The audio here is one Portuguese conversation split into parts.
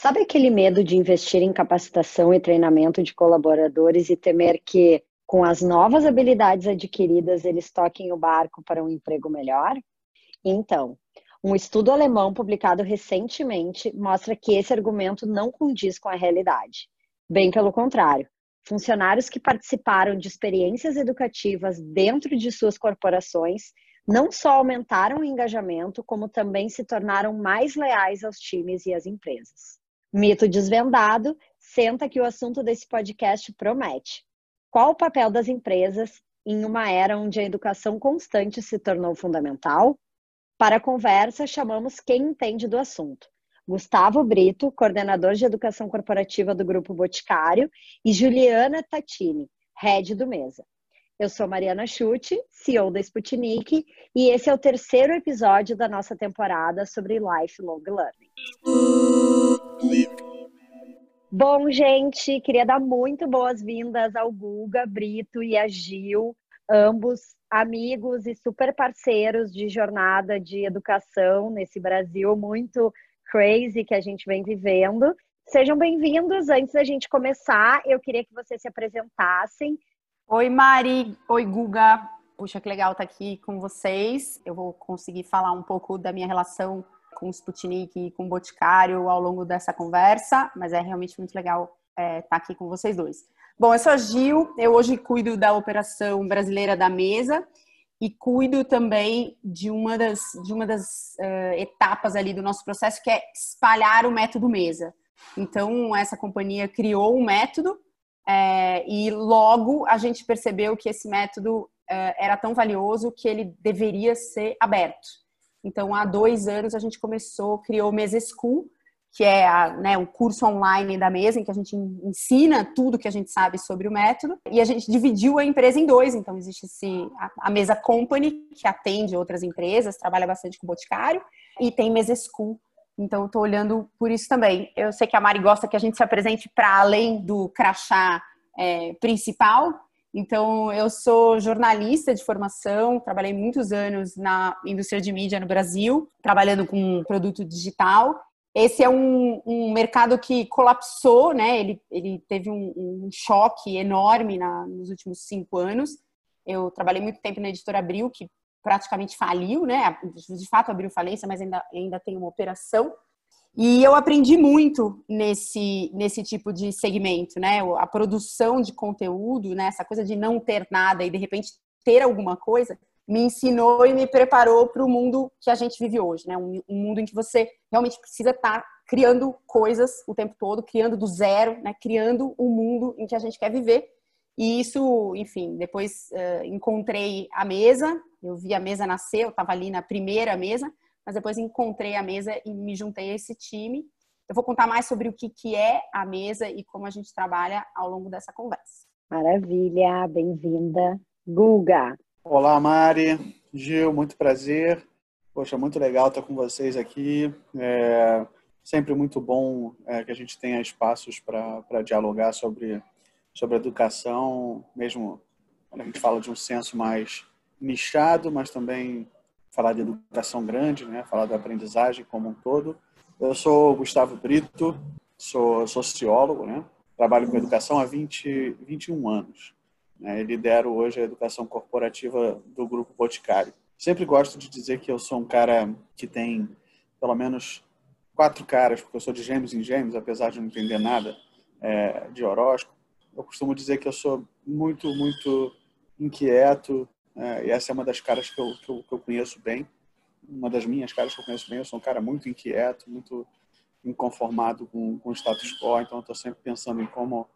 Sabe aquele medo de investir em capacitação e treinamento de colaboradores e temer que, com as novas habilidades adquiridas, eles toquem o barco para um emprego melhor? Então, um estudo alemão publicado recentemente mostra que esse argumento não condiz com a realidade. Bem pelo contrário, funcionários que participaram de experiências educativas dentro de suas corporações não só aumentaram o engajamento, como também se tornaram mais leais aos times e às empresas. Mito desvendado, senta que o assunto desse podcast promete. Qual o papel das empresas em uma era onde a educação constante se tornou fundamental? Para a conversa, chamamos quem entende do assunto. Gustavo Brito, coordenador de educação corporativa do Grupo Boticário, e Juliana Tatini, head do Mesa. Eu sou Mariana Chute, CEO da Sputnik, e esse é o terceiro episódio da nossa temporada sobre Lifelong Learning. Bom, gente, queria dar muito boas-vindas ao Guga, Brito e a Gil, ambos amigos e super parceiros de jornada de educação nesse Brasil muito crazy que a gente vem vivendo. Sejam bem-vindos. Antes da gente começar, eu queria que vocês se apresentassem Oi, Mari. Oi, Guga. Puxa, que legal estar aqui com vocês. Eu vou conseguir falar um pouco da minha relação com o Sputnik e com o Boticário ao longo dessa conversa, mas é realmente muito legal é, estar aqui com vocês dois. Bom, eu sou a Gil, eu hoje cuido da operação brasileira da mesa e cuido também de uma das, de uma das uh, etapas ali do nosso processo, que é espalhar o método mesa. Então, essa companhia criou um método é, e logo a gente percebeu que esse método é, era tão valioso que ele deveria ser aberto. Então, há dois anos a gente começou, criou o Mesa School, que é a, né, um curso online da mesa, em que a gente ensina tudo que a gente sabe sobre o método, e a gente dividiu a empresa em dois. Então, existe esse, a, a Mesa Company, que atende outras empresas, trabalha bastante com boticário, e tem Mesa School, então, estou olhando por isso também. Eu sei que a Mari gosta que a gente se apresente para além do crachá é, principal. Então, eu sou jornalista de formação, trabalhei muitos anos na indústria de mídia no Brasil, trabalhando com produto digital. Esse é um, um mercado que colapsou, né? Ele, ele teve um, um choque enorme na, nos últimos cinco anos. Eu trabalhei muito tempo na editora Abril, que praticamente faliu, né? De fato abriu falência, mas ainda, ainda tem uma operação. E eu aprendi muito nesse, nesse tipo de segmento, né? A produção de conteúdo, né? Essa coisa de não ter nada e de repente ter alguma coisa, me ensinou e me preparou para o mundo que a gente vive hoje, né? Um, um, mundo em que você realmente precisa estar tá criando coisas o tempo todo, criando do zero, né? Criando o um mundo em que a gente quer viver. E isso, enfim, depois uh, encontrei a mesa, eu vi a mesa nascer, eu estava ali na primeira mesa, mas depois encontrei a mesa e me juntei a esse time. Eu vou contar mais sobre o que, que é a mesa e como a gente trabalha ao longo dessa conversa. Maravilha, bem-vinda. Guga. Olá, Mari. Gil, muito prazer. Poxa, muito legal estar com vocês aqui. É sempre muito bom é, que a gente tenha espaços para dialogar sobre sobre educação, mesmo quando a gente fala de um senso mais nichado, mas também falar de educação grande, né? falar da aprendizagem como um todo. Eu sou Gustavo Brito, sou sociólogo, né? trabalho com educação há 20, 21 anos. Né? E lidero hoje a educação corporativa do Grupo Boticário. Sempre gosto de dizer que eu sou um cara que tem pelo menos quatro caras, porque eu sou de gêmeos em gêmeos, apesar de não entender nada é, de horóscopo eu costumo dizer que eu sou muito, muito inquieto, é, e essa é uma das caras que eu, que eu, que eu conheço bem, uma das minhas caras que eu conheço bem. Eu sou um cara muito inquieto, muito inconformado com, com o status quo, então estou sempre pensando em como,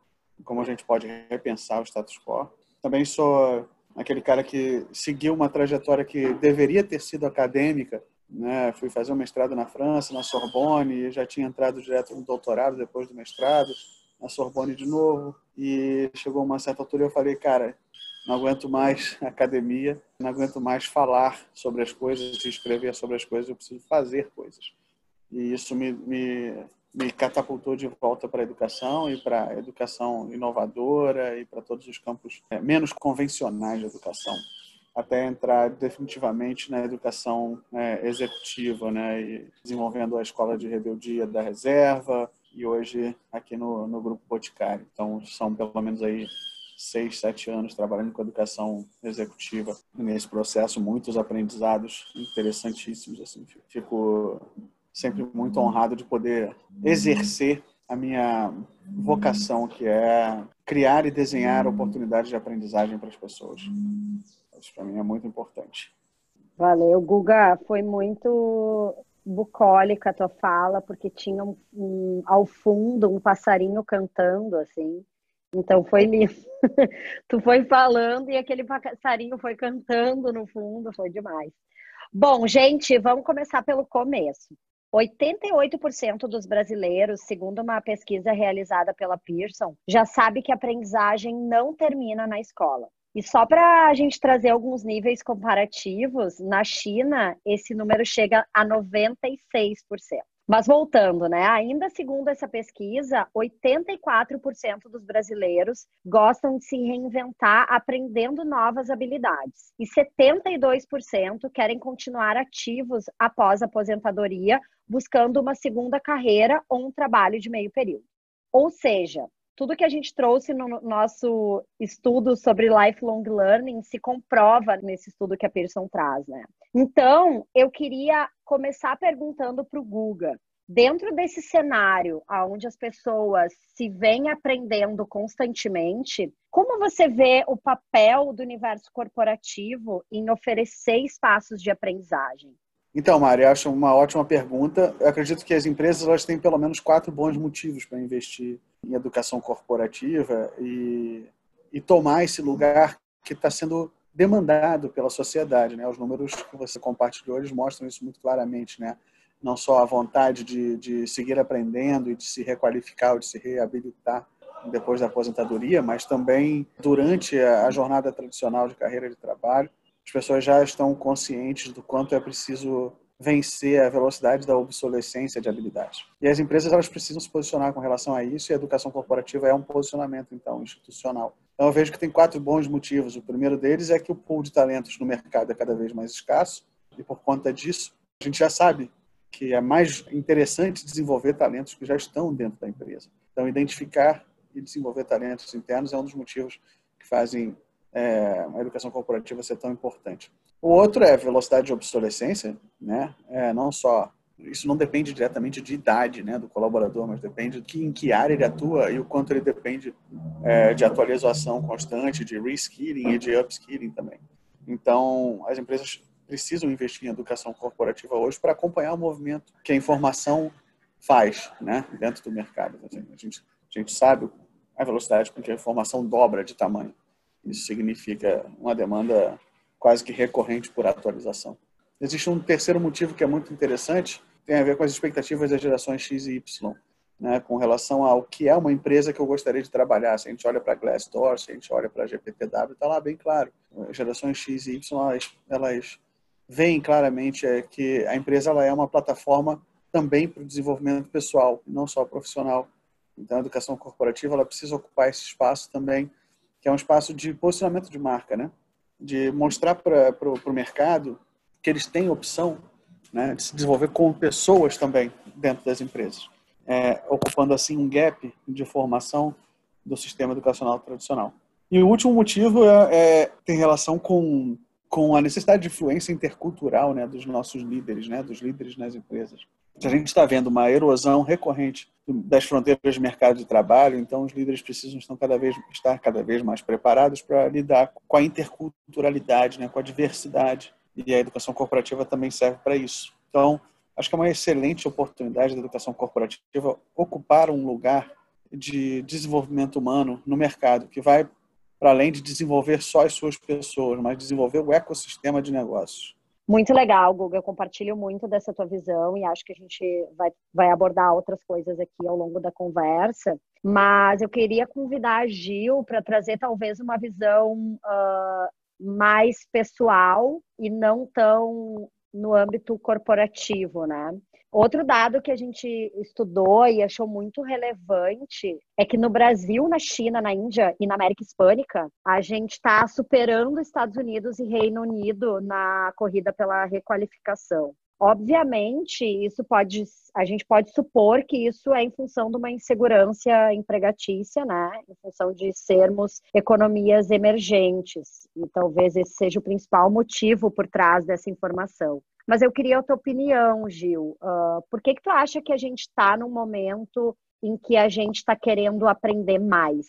como a gente pode repensar o status quo. Também sou aquele cara que seguiu uma trajetória que deveria ter sido acadêmica, né? Fui fazer um mestrado na França, na Sorbonne, já tinha entrado direto no doutorado depois do mestrado na Sorbonne de novo. E chegou uma certa altura eu falei, cara, não aguento mais academia, não aguento mais falar sobre as coisas e escrever sobre as coisas, eu preciso fazer coisas. E isso me, me, me catapultou de volta para a educação e para a educação inovadora e para todos os campos é, menos convencionais de educação, até entrar definitivamente na educação é, executiva, né, desenvolvendo a escola de rebeldia da reserva, e hoje aqui no, no Grupo Boticário. Então, são pelo menos aí seis, sete anos trabalhando com educação executiva nesse processo, muitos aprendizados interessantíssimos. Assim, fico sempre muito honrado de poder exercer a minha vocação, que é criar e desenhar oportunidades de aprendizagem para as pessoas. Isso para mim é muito importante. Valeu, Guga. Foi muito bucólica a tua fala, porque tinha um, um, ao fundo um passarinho cantando, assim. Então foi lindo. tu foi falando e aquele passarinho foi cantando no fundo, foi demais. Bom, gente, vamos começar pelo começo. 88% dos brasileiros, segundo uma pesquisa realizada pela Pearson, já sabe que a aprendizagem não termina na escola. E só para a gente trazer alguns níveis comparativos, na China esse número chega a 96%. Mas voltando, né? Ainda segundo essa pesquisa, 84% dos brasileiros gostam de se reinventar aprendendo novas habilidades. E 72% querem continuar ativos após a aposentadoria, buscando uma segunda carreira ou um trabalho de meio período. Ou seja, tudo que a gente trouxe no nosso estudo sobre lifelong learning se comprova nesse estudo que a Pearson traz, né? Então, eu queria começar perguntando para o Guga, dentro desse cenário onde as pessoas se vêm aprendendo constantemente, como você vê o papel do universo corporativo em oferecer espaços de aprendizagem? Então, Mari, acho uma ótima pergunta. Eu acredito que as empresas elas têm pelo menos quatro bons motivos para investir em educação corporativa e, e tomar esse lugar que está sendo demandado pela sociedade. Né? Os números que você compartilhou eles mostram isso muito claramente. Né? Não só a vontade de, de seguir aprendendo e de se requalificar ou de se reabilitar depois da aposentadoria, mas também durante a jornada tradicional de carreira de trabalho as pessoas já estão conscientes do quanto é preciso vencer a velocidade da obsolescência de habilidades. E as empresas elas precisam se posicionar com relação a isso e a educação corporativa é um posicionamento então institucional. Então eu vejo que tem quatro bons motivos. O primeiro deles é que o pool de talentos no mercado é cada vez mais escasso e por conta disso a gente já sabe que é mais interessante desenvolver talentos que já estão dentro da empresa. Então identificar e desenvolver talentos internos é um dos motivos que fazem é, a educação corporativa ser tão importante. O outro é velocidade de obsolescência, né? É, não só isso não depende diretamente de idade, né, do colaborador, mas depende de que, em que área ele atua e o quanto ele depende é, de atualização constante, de reskilling e de upskilling também. Então, as empresas precisam investir em educação corporativa hoje para acompanhar o movimento que a informação faz, né, dentro do mercado. A gente, a gente sabe a velocidade com que a informação dobra de tamanho. Isso significa uma demanda quase que recorrente por atualização. Existe um terceiro motivo que é muito interessante, tem a ver com as expectativas das gerações X e Y, né, com relação ao que é uma empresa que eu gostaria de trabalhar. Se a gente olha para Glassdoor, se a gente olha para a GPTW, está lá bem claro. As gerações X e Y, elas, elas veem claramente é, que a empresa ela é uma plataforma também para o desenvolvimento pessoal, não só profissional. Então, a educação corporativa ela precisa ocupar esse espaço também que é um espaço de posicionamento de marca, né? De mostrar para o mercado que eles têm opção né, de se desenvolver com pessoas também dentro das empresas, é, ocupando assim um gap de formação do sistema educacional tradicional. E o último motivo é, é, tem relação com, com a necessidade de influência intercultural né, dos nossos líderes, né, dos líderes nas empresas. A gente está vendo uma erosão recorrente das fronteiras de mercado de trabalho, então os líderes precisam estar cada vez, estar cada vez mais preparados para lidar com a interculturalidade, né, com a diversidade, e a educação corporativa também serve para isso. Então, acho que é uma excelente oportunidade da educação corporativa ocupar um lugar de desenvolvimento humano no mercado, que vai para além de desenvolver só as suas pessoas, mas desenvolver o ecossistema de negócios. Muito legal, Guga. Eu compartilho muito dessa tua visão e acho que a gente vai, vai abordar outras coisas aqui ao longo da conversa. Mas eu queria convidar a Gil para trazer talvez uma visão uh, mais pessoal e não tão no âmbito corporativo, né? Outro dado que a gente estudou e achou muito relevante é que no Brasil, na China, na Índia e na América Hispânica, a gente está superando Estados Unidos e Reino Unido na corrida pela requalificação. Obviamente, isso pode, a gente pode supor que isso é em função de uma insegurança empregatícia, né? Em função de sermos economias emergentes. E talvez esse seja o principal motivo por trás dessa informação. Mas eu queria a tua opinião, Gil. Uh, por que que tu acha que a gente está num momento em que a gente está querendo aprender mais?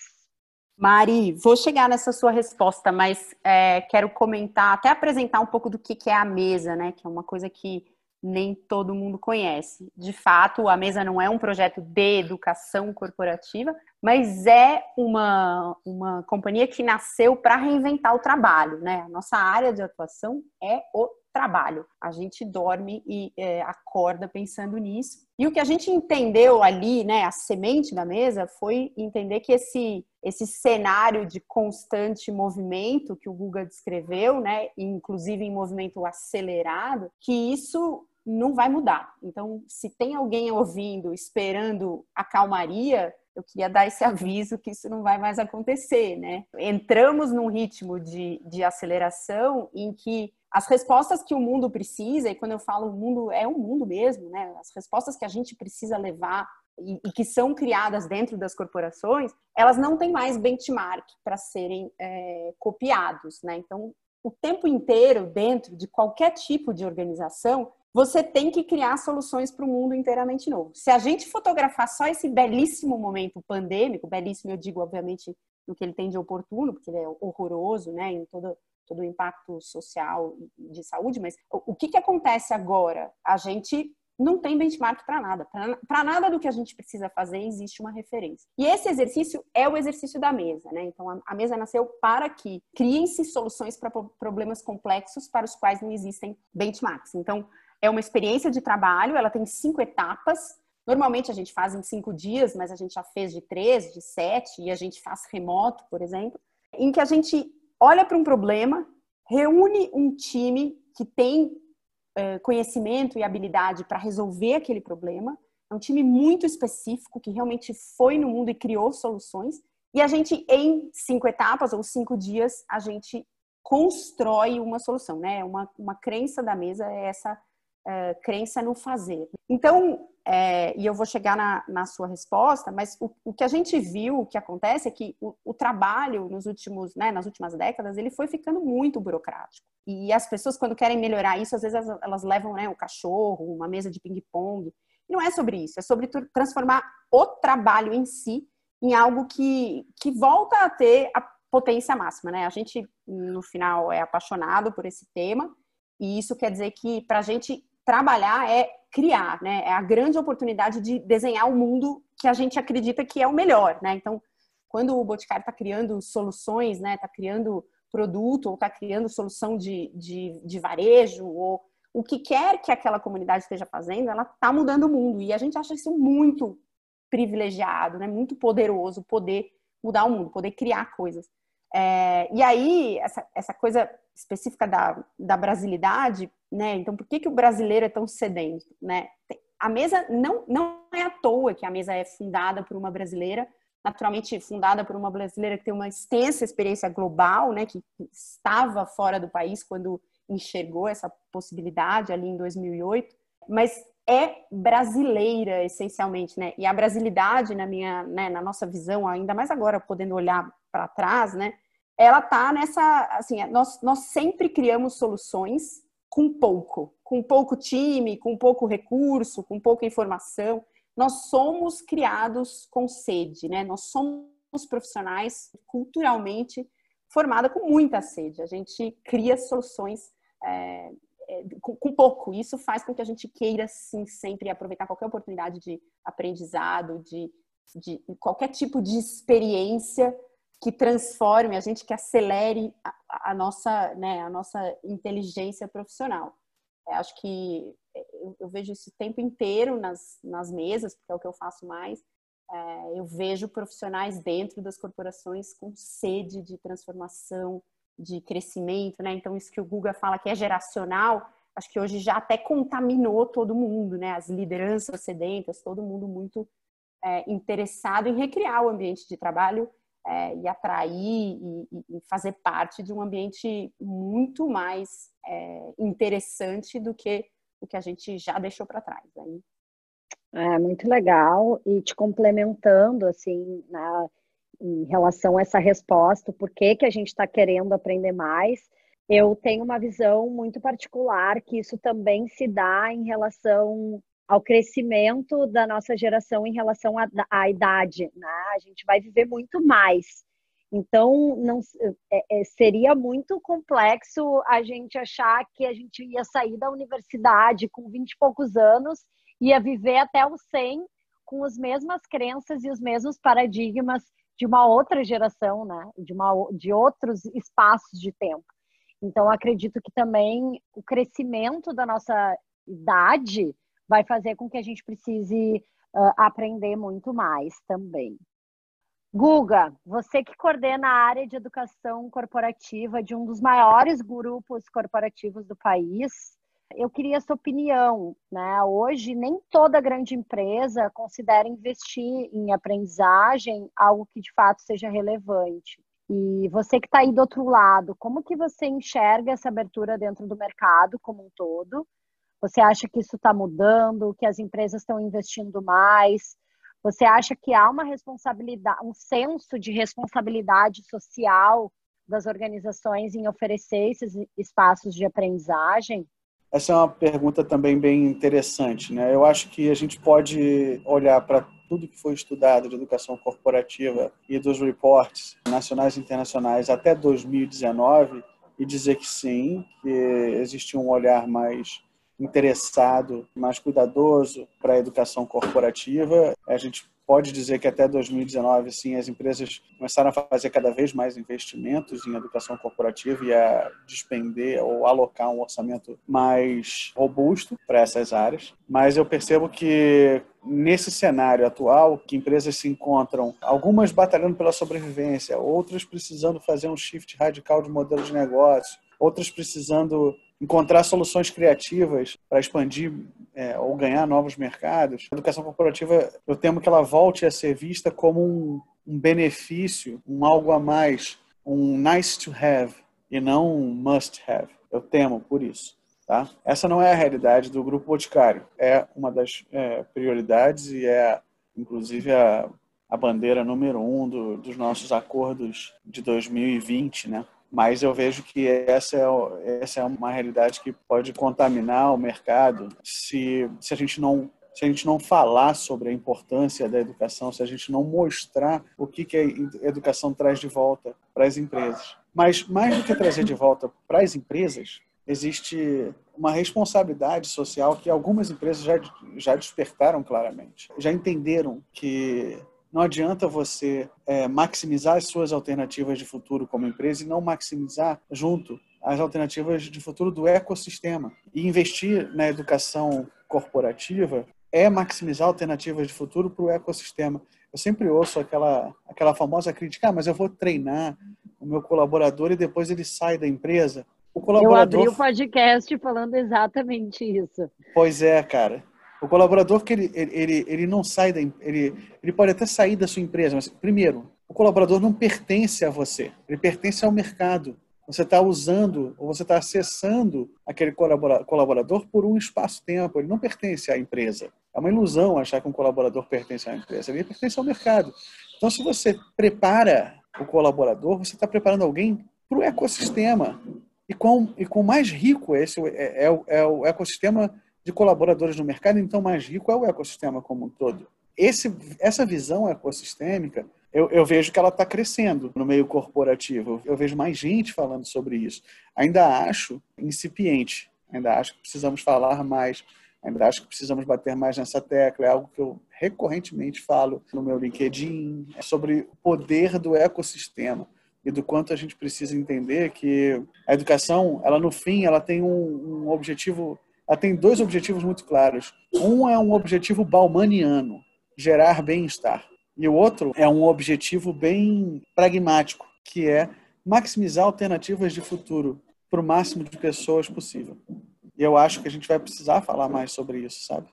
Mari, vou chegar nessa sua resposta, mas é, quero comentar, até apresentar um pouco do que, que é a mesa, né? Que é uma coisa que nem todo mundo conhece. De fato, a mesa não é um projeto de educação corporativa, mas é uma, uma companhia que nasceu para reinventar o trabalho, né? A nossa área de atuação é o trabalho. A gente dorme e é, acorda pensando nisso. E o que a gente entendeu ali, né, a semente da mesa, foi entender que esse, esse cenário de constante movimento que o Guga descreveu, né, inclusive em movimento acelerado, que isso não vai mudar. Então, se tem alguém ouvindo, esperando a calmaria, eu queria dar esse aviso que isso não vai mais acontecer, né? Entramos num ritmo de, de aceleração em que as respostas que o mundo precisa, e quando eu falo o mundo, é o mundo mesmo, né? As respostas que a gente precisa levar e, e que são criadas dentro das corporações, elas não têm mais benchmark para serem é, copiados, né? Então, o tempo inteiro, dentro de qualquer tipo de organização, você tem que criar soluções para o mundo inteiramente novo. Se a gente fotografar só esse belíssimo momento pandêmico, belíssimo eu digo, obviamente, no que ele tem de oportuno, porque ele é horroroso, né, em todo, todo o impacto social e de saúde, mas o, que, que acontece agora? A gente não tem benchmark para nada. Para nada do que a gente precisa fazer existe uma referência. E esse exercício é o exercício da mesa, né? Então a, a mesa nasceu para que criem-se soluções para problemas complexos para os quais não existem benchmarks. Então é uma experiência de trabalho, ela tem cinco etapas. Normalmente a gente faz em cinco dias, mas a gente já fez de três, de sete, e a gente faz remoto, por exemplo, em que a gente olha para um problema, reúne um time que tem é, conhecimento e habilidade para resolver aquele problema. É um time muito específico que realmente foi no mundo e criou soluções. E a gente, em cinco etapas ou cinco dias, a gente constrói uma solução, né? Uma, uma crença da mesa é essa é, crença no fazer. Então, é, e eu vou chegar na, na sua resposta, mas o, o, que a gente viu, o que acontece é que o, o trabalho nos últimos, né, nas últimas décadas, ele foi ficando muito burocrático. E as pessoas, quando querem melhorar isso, às vezes elas, elas levam né, um cachorro, uma mesa de ping-pong. Não é sobre isso, é sobre transformar o trabalho em si em algo que, que volta a ter a potência máxima, né? A gente, no final, é apaixonado por esse tema, e isso quer dizer que para a gente trabalhar é criar, né? É a grande oportunidade de desenhar o mundo que a gente acredita que é o melhor, né? Então, quando o Boticário está criando soluções, né? Está criando produto ou está criando solução de, de, de varejo ou o que quer que aquela comunidade esteja fazendo, ela está mudando o mundo. E a gente acha isso muito privilegiado, né? Muito poderoso poder mudar o mundo, poder criar coisas. É, e aí, essa, essa coisa específica da, da brasilidade, né? Então, por que, que o brasileiro é tão sedento, né? A mesa não, não é à toa que a mesa é fundada por uma brasileira, naturalmente fundada por uma brasileira que tem uma extensa experiência global, né? Que estava fora do país quando enxergou essa possibilidade ali em 2008, mas é brasileira essencialmente, né? E a brasilidade na minha, né, na nossa visão, ainda mais agora podendo olhar para trás, né? ela tá nessa, assim, nós, nós sempre criamos soluções com pouco, com pouco time, com pouco recurso, com pouca informação. Nós somos criados com sede, né? Nós somos profissionais culturalmente formada com muita sede. A gente cria soluções é, é, com, com, pouco. Isso faz com que a gente queira, sim, sempre aproveitar qualquer oportunidade de aprendizado, de, de qualquer tipo de experiência que transforme, a gente que acelere a, a nossa, né, a nossa inteligência profissional. Eu acho que eu, eu, vejo isso o tempo inteiro nas, nas mesas, porque é o que eu faço mais. É, eu vejo profissionais dentro das corporações com sede de transformação, de crescimento, né? Então, isso que o Guga fala que é geracional, acho que hoje já até contaminou todo mundo, né? As lideranças sedentas, todo mundo muito é, interessado em recriar o ambiente de trabalho é, e atrair e, e, fazer parte de um ambiente muito mais é, interessante do que o que a gente já deixou para trás. Aí. É muito legal e te complementando assim na, em relação a essa resposta, por que, que a gente está querendo aprender mais, eu tenho uma visão muito particular que isso também se dá em relação ao crescimento da nossa geração em relação à, à idade. Né? A gente vai viver muito mais. Então, não, é, é, seria muito complexo a gente achar que a gente ia sair da universidade com 20 e poucos anos, ia viver até os 100 com as mesmas crenças e os mesmos paradigmas de uma outra geração, né? de, uma, de outros espaços de tempo. Então, acredito que também o crescimento da nossa idade vai fazer com que a gente precise uh, aprender muito mais também. Guga, você que coordena a área de educação corporativa de um dos maiores grupos corporativos do país, eu queria a sua opinião. Né? Hoje, nem toda grande empresa considera investir em aprendizagem algo que de fato seja relevante. E você que está aí do outro lado, como que você enxerga essa abertura dentro do mercado como um todo? Você acha que isso está mudando, que as empresas estão investindo mais? Você acha que há uma responsabilidade, um senso de responsabilidade social das organizações em oferecer esses espaços de aprendizagem? Essa é uma pergunta também bem interessante, né? Eu acho que a gente pode olhar para tudo que foi estudado de educação corporativa e dos reportes nacionais e internacionais até 2019 e dizer que sim, que existe um olhar mais interessado, mais cuidadoso para a educação corporativa. A gente pode dizer que até 2019, sim, as empresas começaram a fazer cada vez mais investimentos em educação corporativa e a despender ou alocar um orçamento mais robusto para essas áreas. Mas eu percebo que nesse cenário atual, que empresas se encontram, algumas batalhando pela sobrevivência, outras precisando fazer um shift radical de modelo de negócio, outras precisando encontrar soluções criativas para expandir é, ou ganhar novos mercados. A educação corporativa, eu temo que ela volte a ser vista como um, um benefício, um algo a mais, um nice to have e não um must have. Eu temo por isso. Tá? Essa não é a realidade do Grupo Boticário. É uma das é, prioridades e é, inclusive, a, a bandeira número um do, dos nossos acordos de 2020, né? Mas eu vejo que essa é, essa é uma realidade que pode contaminar o mercado se, se a gente não se a gente não falar sobre a importância da educação, se a gente não mostrar o que, que a educação traz de volta para as empresas. Mas mais do que trazer de volta para as empresas, existe uma responsabilidade social que algumas empresas já, já despertaram claramente. Já entenderam que não adianta você é, maximizar as suas alternativas de futuro como empresa e não maximizar junto as alternativas de futuro do ecossistema. E investir na educação corporativa é maximizar alternativas de futuro para o ecossistema. Eu sempre ouço aquela, aquela famosa crítica, ah, mas eu vou treinar o meu colaborador e depois ele sai da empresa. O colaborador... Eu abri o podcast falando exatamente isso. Pois é, cara. O colaborador que ele, ele, ele não sai da ele, ele pode até sair da sua empresa, mas primeiro, o colaborador não pertence a você, ele pertence ao mercado. Você está usando ou você está acessando aquele colaborador por um espaço-tempo. Ele não pertence à empresa. É uma ilusão achar que um colaborador pertence à empresa. Ele pertence ao mercado. Então, se você prepara o colaborador, você está preparando alguém para o ecossistema. E com, e mais rico esse é, é, é o ecossistema de colaboradores no mercado, então mais rico é o ecossistema como um todo. Esse, essa visão ecossistêmica, eu, eu vejo que ela está crescendo no meio corporativo. Eu vejo mais gente falando sobre isso. Ainda acho incipiente, ainda acho que precisamos falar mais, ainda acho que precisamos bater mais nessa tecla. É algo que eu recorrentemente falo no meu LinkedIn, é sobre o poder do ecossistema e do quanto a gente precisa entender que a educação, ela no fim, ela tem um, um objetivo ela tem dois objetivos muito claros. Um é um objetivo baumaniano, gerar bem-estar. E o outro é um objetivo bem pragmático, que é maximizar alternativas de futuro para o máximo de pessoas possível. E eu acho que a gente vai precisar falar mais sobre isso, sabe?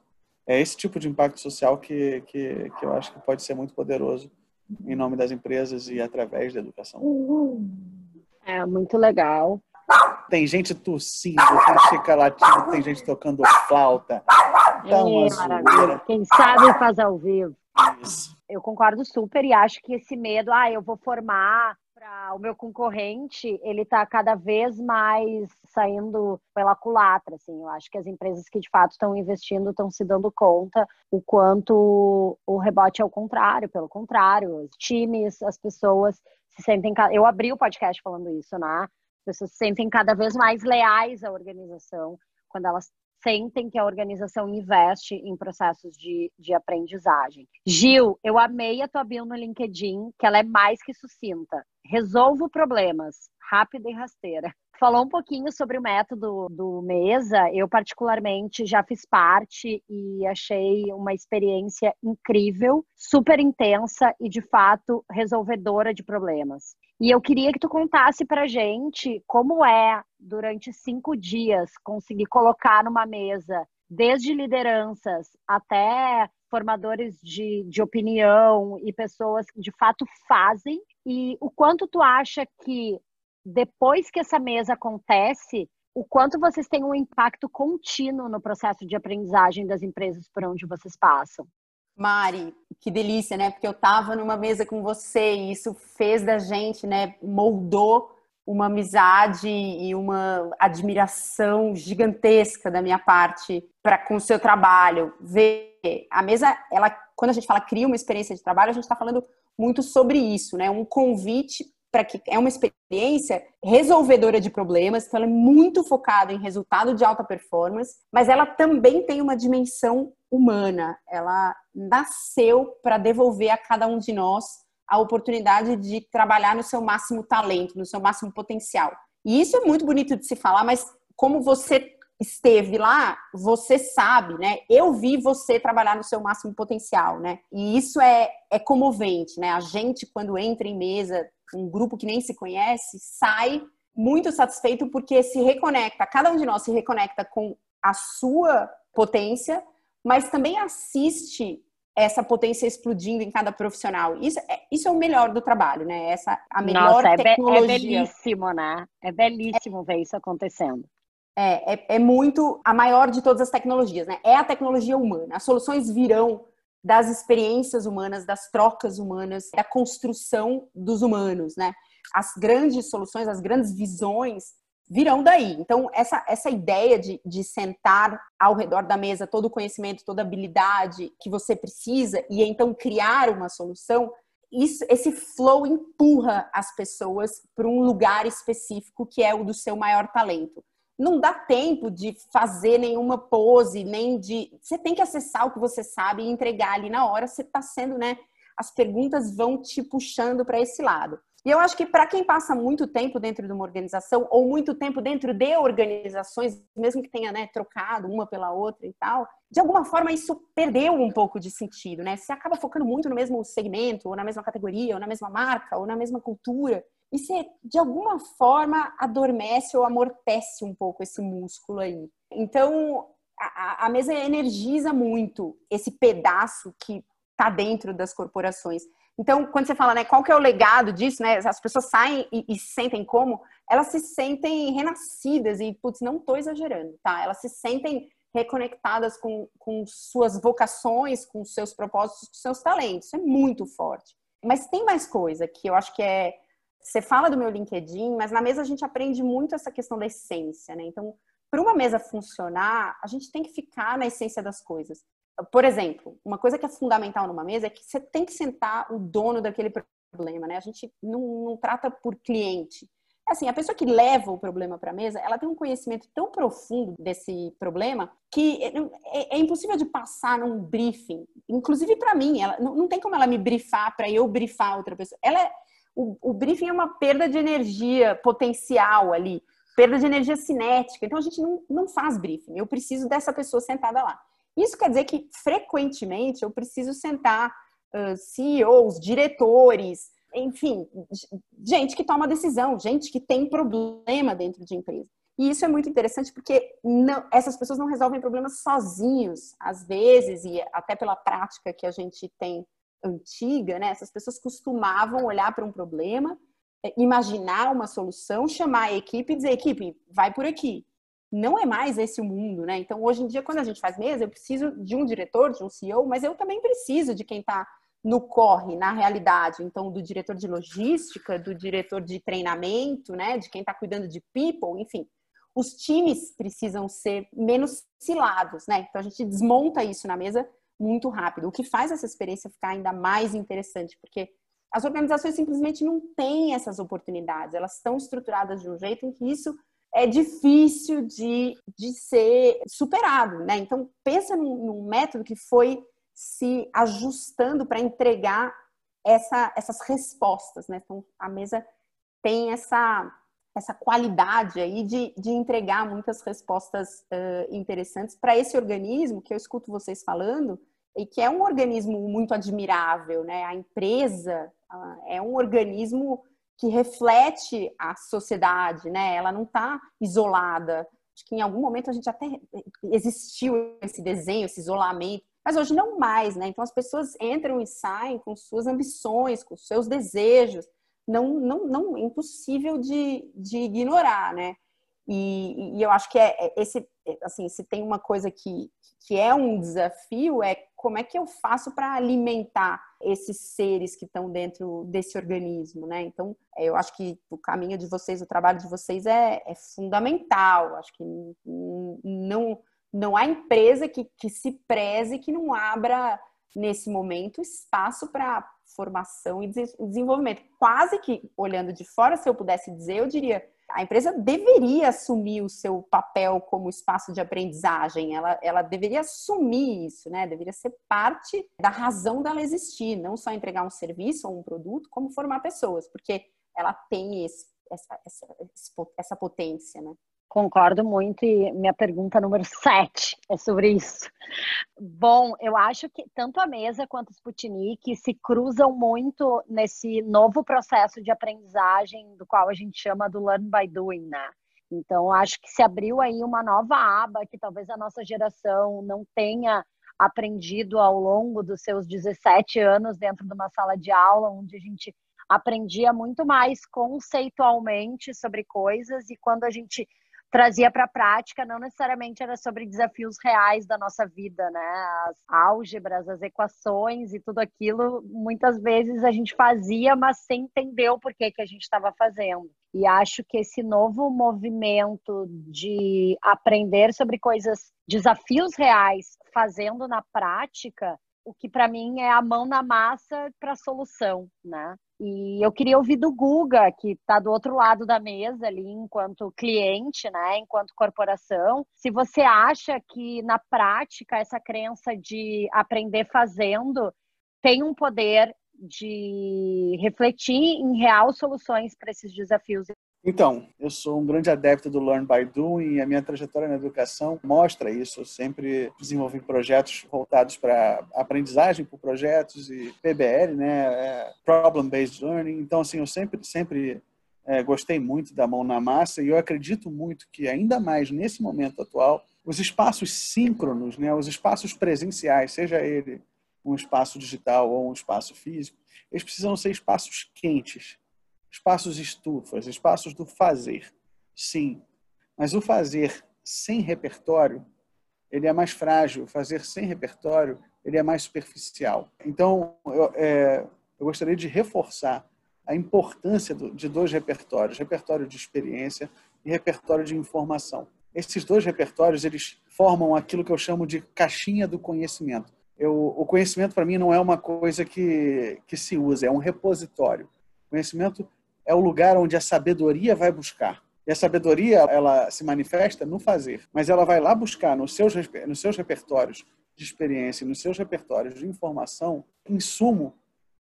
É esse tipo de impacto social que, que, que eu acho que pode ser muito poderoso em nome das empresas e através da educação. É muito legal. Tem gente tossindo, tem chica latindo, tem gente tocando flauta. Tá é, maravilha. Quem sabe faz ao vivo. Isso. Eu concordo super e acho que esse medo, ah, eu vou formar para o meu concorrente, ele está cada vez mais saindo pela culatra, assim. Eu acho que as empresas que de fato estão investindo estão se dando conta o quanto o rebote é o contrário, pelo contrário, os times, as pessoas se sentem. Eu abri o podcast falando isso, né? As pessoas se sentem cada vez mais leais à organização quando elas sentem que a organização investe em processos de, de aprendizagem. Gil, eu amei a tua bio no LinkedIn, que ela é mais que sucinta. Resolvo problemas, rápida e rasteira. Falou um pouquinho sobre o método do Mesa. Eu, particularmente, já fiz parte e achei uma experiência incrível, super intensa e, de fato, resolvedora de problemas. E eu queria que tu contasse pra gente como é, durante cinco dias, conseguir colocar numa mesa, desde lideranças até formadores de, de opinião e pessoas que de fato fazem, e o quanto tu acha que depois que essa mesa acontece, o quanto vocês têm um impacto contínuo no processo de aprendizagem das empresas por onde vocês passam. Mari, que delícia, né? Porque eu estava numa mesa com você e isso fez da gente, né? Moldou uma amizade e uma admiração gigantesca da minha parte para com o seu trabalho. Ver a mesa, ela, quando a gente fala cria uma experiência de trabalho, a gente está falando muito sobre isso, né? Um convite para que é uma experiência resolvedora de problemas, então ela é muito focada em resultado de alta performance, mas ela também tem uma dimensão humana. Ela nasceu para devolver a cada um de nós a oportunidade de trabalhar no seu máximo talento, no seu máximo potencial. E isso é muito bonito de se falar, mas como você esteve lá, você sabe, né? Eu vi você trabalhar no seu máximo potencial, né? E isso é, é comovente, né? A gente, quando entra em mesa, um grupo que nem se conhece, sai muito satisfeito porque se reconecta, cada um de nós se reconecta com a sua potência, mas também assiste essa potência explodindo em cada profissional. Isso é, isso é o melhor do trabalho, né? Essa a melhor Nossa, é tecnologia. É, belíssimo, né? É belíssimo é, ver isso acontecendo. É, é, é muito a maior de todas as tecnologias, né? É a tecnologia humana. As soluções virão das experiências humanas, das trocas humanas, da construção dos humanos, né? As grandes soluções, as grandes visões virão daí. Então, essa, essa ideia de, de sentar ao redor da mesa todo o conhecimento, toda a habilidade que você precisa e então criar uma solução, isso, esse flow empurra as pessoas para um lugar específico que é o do seu maior talento não dá tempo de fazer nenhuma pose, nem de. Você tem que acessar o que você sabe e entregar ali na hora. Você está sendo, né? As perguntas vão te puxando para esse lado. E eu acho que para quem passa muito tempo dentro de uma organização, ou muito tempo dentro de organizações, mesmo que tenha né, trocado uma pela outra e tal, de alguma forma isso perdeu um pouco de sentido, né? Você acaba focando muito no mesmo segmento, ou na mesma categoria, ou na mesma marca, ou na mesma cultura e você, de alguma forma, adormece ou amortece um pouco esse músculo aí. Então, a, a mesa energiza muito esse pedaço que está dentro das corporações. Então, quando você fala, né, qual que é o legado disso, né? As pessoas saem e, e se sentem como? Elas se sentem renascidas e, putz, não estou exagerando, tá? Elas se sentem reconectadas com, com suas vocações, com seus propósitos, com seus talentos. Isso é muito forte. Mas tem mais coisa que eu acho que é você fala do meu LinkedIn, mas na mesa a gente aprende muito essa questão da essência, né? Então, para uma mesa funcionar, a gente tem que ficar na essência das coisas. Por exemplo, uma coisa que é fundamental numa mesa é que você tem que sentar o dono daquele problema, né? A gente não, não trata por cliente. É assim, a pessoa que leva o problema para a mesa, ela tem um conhecimento tão profundo desse problema que é, é, impossível de passar num briefing. Inclusive para mim, ela, não, não tem como ela me brifar para eu brifar outra pessoa. Ela é, o, o briefing é uma perda de energia potencial ali, perda de energia cinética. Então a gente não, não faz briefing. Eu preciso dessa pessoa sentada lá. Isso quer dizer que frequentemente eu preciso sentar uh, CEOs, diretores, enfim, gente que toma decisão, gente que tem problema dentro de empresa. E isso é muito interessante porque não, essas pessoas não resolvem problemas sozinhos, às vezes, e até pela prática que a gente tem antiga, né? Essas pessoas costumavam olhar para um problema é, imaginar uma solução, chamar a equipe e dizer, equipe, vai por aqui. Não é mais esse o mundo, né? Então, hoje em dia, quando a gente faz mesa, eu preciso de um diretor, de um CEO, mas eu também preciso de quem está no corre, na realidade. Então, do diretor de logística, do diretor de treinamento, né? De quem está cuidando de people, enfim. Os times precisam ser menos cilados, né? Então, a gente desmonta isso na mesa muito rápido, o que faz essa experiência ficar ainda mais interessante, porque as organizações simplesmente não têm essas oportunidades, elas estão estruturadas de um jeito em que isso é difícil de, de ser superado, né? Então, pensa num, num método que foi se ajustando para entregar essa, essas respostas, né? Então, a mesa tem essa, essa qualidade aí de, de entregar muitas respostas uh, interessantes para esse organismo que eu escuto vocês falando, e que é um organismo muito admirável, né? A empresa é um organismo que reflete a sociedade, né? Ela não está isolada. Acho que em algum momento a gente até existiu esse desenho, esse isolamento, mas hoje não mais, né? Então as pessoas entram e saem com suas ambições, com seus desejos. Não, não, não é impossível de, de ignorar, né? E, e eu acho que é, é esse, assim, se tem uma coisa que, que é um desafio, é como é que eu faço para alimentar esses seres que estão dentro desse organismo, né? Então, eu acho que o caminho de vocês, o trabalho de vocês é, é fundamental. Acho que não, não há empresa que, que se preze que não abra nesse momento espaço para formação e desenvolvimento. Quase que olhando de fora, se eu pudesse dizer, eu diria a empresa deveria assumir o seu papel como espaço de aprendizagem, ela, ela deveria assumir isso, né? Deveria ser parte da razão dela existir, não só entregar um serviço ou um produto, como formar pessoas, porque ela tem esse, essa, essa, essa potência, né? Concordo muito e minha pergunta número 7 é sobre isso. Bom, eu acho que tanto a mesa quanto o Sputnik se cruzam muito nesse novo processo de aprendizagem do qual a gente chama do learn by doing, né? Então, acho que se abriu aí uma nova aba que talvez a nossa geração não tenha aprendido ao longo dos seus 17 anos dentro de uma sala de aula, onde a gente aprendia muito mais conceitualmente sobre coisas e quando a gente trazia para a prática, não necessariamente era sobre desafios reais da nossa vida, né? As álgebras, as equações e tudo aquilo, muitas vezes a gente fazia, mas sem entender o porquê que a gente estava fazendo. E acho que esse novo movimento de aprender sobre coisas, desafios reais, fazendo na prática, o que para mim é a mão na massa para a solução, né? E eu queria ouvir do Guga, que está do outro lado da mesa ali, enquanto cliente, né, enquanto corporação, se você acha que na prática essa crença de aprender fazendo tem um poder de refletir em real soluções para esses desafios então, eu sou um grande adepto do Learn by Doing e a minha trajetória na educação mostra isso. Eu sempre desenvolvi projetos voltados para aprendizagem por projetos e PBL, né, é, Problem Based Learning. Então, assim, eu sempre, sempre é, gostei muito da mão na massa e eu acredito muito que ainda mais nesse momento atual, os espaços síncronos, né, os espaços presenciais, seja ele um espaço digital ou um espaço físico, eles precisam ser espaços quentes espaços estufas, espaços do fazer. Sim, mas o fazer sem repertório, ele é mais frágil. O fazer sem repertório, ele é mais superficial. Então, eu, é, eu gostaria de reforçar a importância do, de dois repertórios, repertório de experiência e repertório de informação. Esses dois repertórios, eles formam aquilo que eu chamo de caixinha do conhecimento. Eu, o conhecimento, para mim, não é uma coisa que, que se usa, é um repositório. Conhecimento é o lugar onde a sabedoria vai buscar. E a sabedoria, ela se manifesta no fazer, mas ela vai lá buscar nos seus, nos seus repertórios de experiência, nos seus repertórios de informação, insumo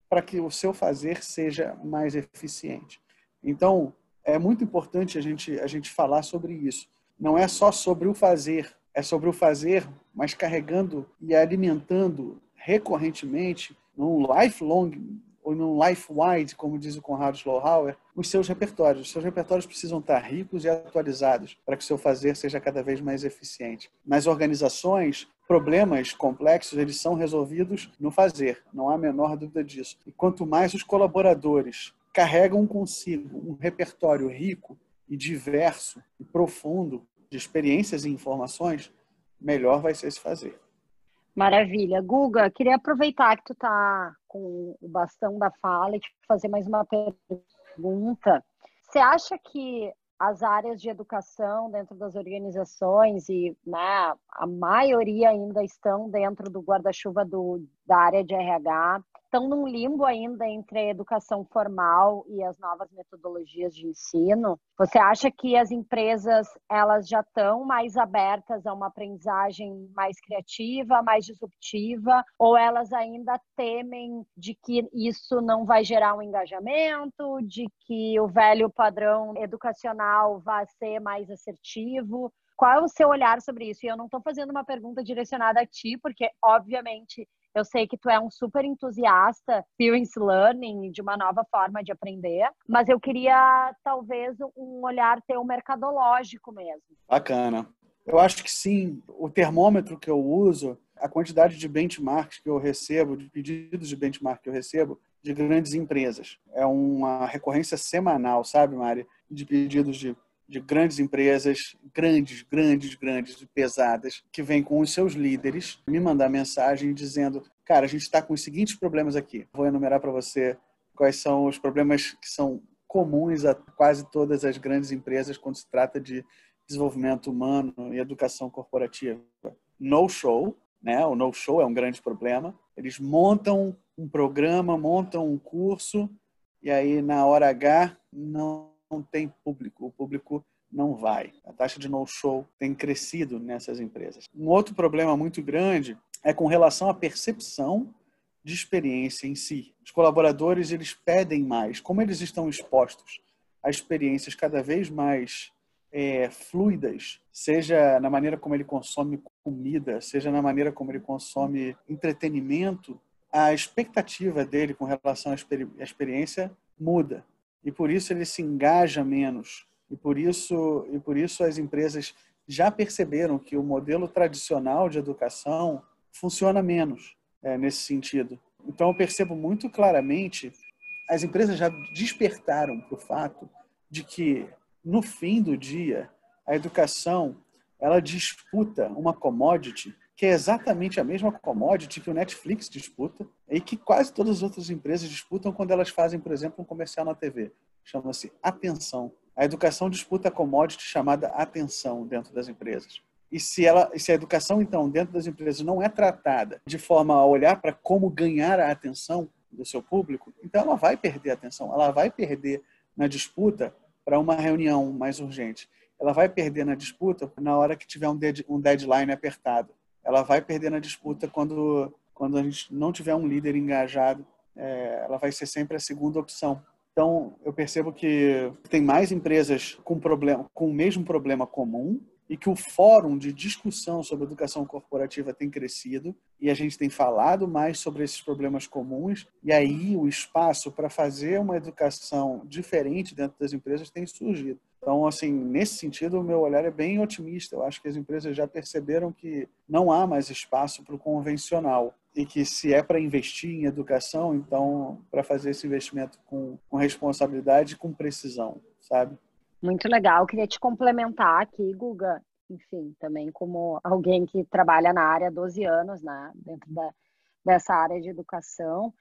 para que o seu fazer seja mais eficiente. Então, é muito importante a gente, a gente falar sobre isso. Não é só sobre o fazer, é sobre o fazer, mas carregando e alimentando recorrentemente, num lifelong ou num life-wide, como diz o Conrado Schlauhauer, os seus repertórios. Os seus repertórios precisam estar ricos e atualizados para que o seu fazer seja cada vez mais eficiente. Nas organizações, problemas complexos eles são resolvidos no fazer, não há a menor dúvida disso. E quanto mais os colaboradores carregam consigo um repertório rico e diverso e profundo de experiências e informações, melhor vai ser se fazer. Maravilha. Guga, queria aproveitar que tu está com o bastão da fala e te fazer mais uma pergunta. Você acha que as áreas de educação dentro das organizações e né, a maioria ainda estão dentro do guarda-chuva da área de RH estão num limbo ainda entre a educação formal e as novas metodologias de ensino. Você acha que as empresas elas já estão mais abertas a uma aprendizagem mais criativa, mais disruptiva, ou elas ainda temem de que isso não vai gerar um engajamento, de que o velho padrão educacional vai ser mais assertivo? Qual é o seu olhar sobre isso? E eu não estou fazendo uma pergunta direcionada a ti, porque, obviamente, eu sei que tu é um super entusiasta experience learning, de uma nova forma de aprender, mas eu queria talvez um olhar teu mercadológico mesmo. Bacana. Eu acho que sim. O termômetro que eu uso, a quantidade de benchmarks que eu recebo, de pedidos de benchmark que eu recebo de grandes empresas. É uma recorrência semanal, sabe, Mari? De pedidos de de grandes empresas, grandes, grandes, grandes e pesadas, que vêm com os seus líderes me mandar mensagem dizendo: cara, a gente está com os seguintes problemas aqui. Vou enumerar para você quais são os problemas que são comuns a quase todas as grandes empresas quando se trata de desenvolvimento humano e educação corporativa. No show, né? O no show é um grande problema. Eles montam um programa, montam um curso e aí na hora H não não tem público, o público não vai. A taxa de no-show tem crescido nessas empresas. Um outro problema muito grande é com relação à percepção de experiência em si. Os colaboradores eles pedem mais, como eles estão expostos a experiências cada vez mais é, fluidas, seja na maneira como ele consome comida, seja na maneira como ele consome entretenimento, a expectativa dele com relação à experiência muda e por isso ele se engaja menos. E por isso, e por isso as empresas já perceberam que o modelo tradicional de educação funciona menos é, nesse sentido. Então eu percebo muito claramente as empresas já despertaram para o fato de que no fim do dia a educação ela disputa uma commodity que é exatamente a mesma commodity que o Netflix disputa e que quase todas as outras empresas disputam quando elas fazem, por exemplo, um comercial na TV. Chama-se atenção. A educação disputa a commodity chamada atenção dentro das empresas. E se, ela, se a educação, então, dentro das empresas não é tratada de forma a olhar para como ganhar a atenção do seu público, então ela vai perder a atenção, ela vai perder na disputa para uma reunião mais urgente. Ela vai perder na disputa na hora que tiver um deadline apertado ela vai perder na disputa quando, quando a gente não tiver um líder engajado. É, ela vai ser sempre a segunda opção. Então, eu percebo que tem mais empresas com, problema, com o mesmo problema comum e que o fórum de discussão sobre educação corporativa tem crescido e a gente tem falado mais sobre esses problemas comuns e aí o espaço para fazer uma educação diferente dentro das empresas tem surgido. Então, assim, nesse sentido, o meu olhar é bem otimista. Eu acho que as empresas já perceberam que não há mais espaço para o convencional e que se é para investir em educação, então, para fazer esse investimento com, com responsabilidade e com precisão, sabe? Muito legal. Queria te complementar aqui, Guga, enfim, também como alguém que trabalha na área há 12 anos, né, dentro da, dessa área de educação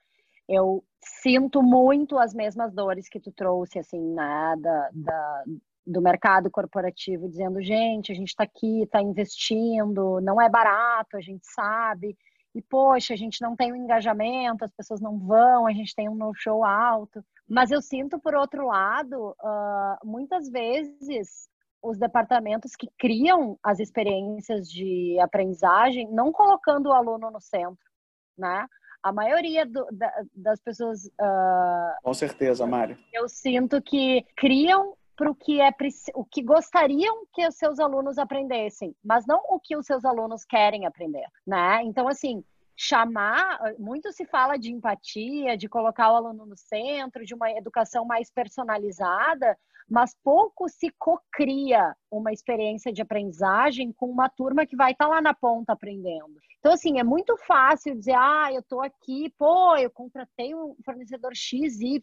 eu sinto muito as mesmas dores que tu trouxe, assim, né, da, da, do mercado corporativo dizendo, gente, a gente está aqui, está investindo, não é barato, a gente sabe, e poxa, a gente não tem o um engajamento, as pessoas não vão, a gente tem um no-show alto. Mas eu sinto, por outro lado, uh, muitas vezes os departamentos que criam as experiências de aprendizagem não colocando o aluno no centro, né? A maioria do, da, das pessoas. Uh, Com certeza, Mari. Eu sinto que criam para o que é o que gostariam que os seus alunos aprendessem, mas não o que os seus alunos querem aprender, né? Então assim, chamar, muito se fala de empatia, de colocar o aluno no centro, de uma educação mais personalizada, mas pouco se cocria uma experiência de aprendizagem com uma turma que vai estar tá lá na ponta aprendendo. Então, assim, é muito fácil dizer, ah, eu estou aqui, pô, eu contratei um fornecedor XY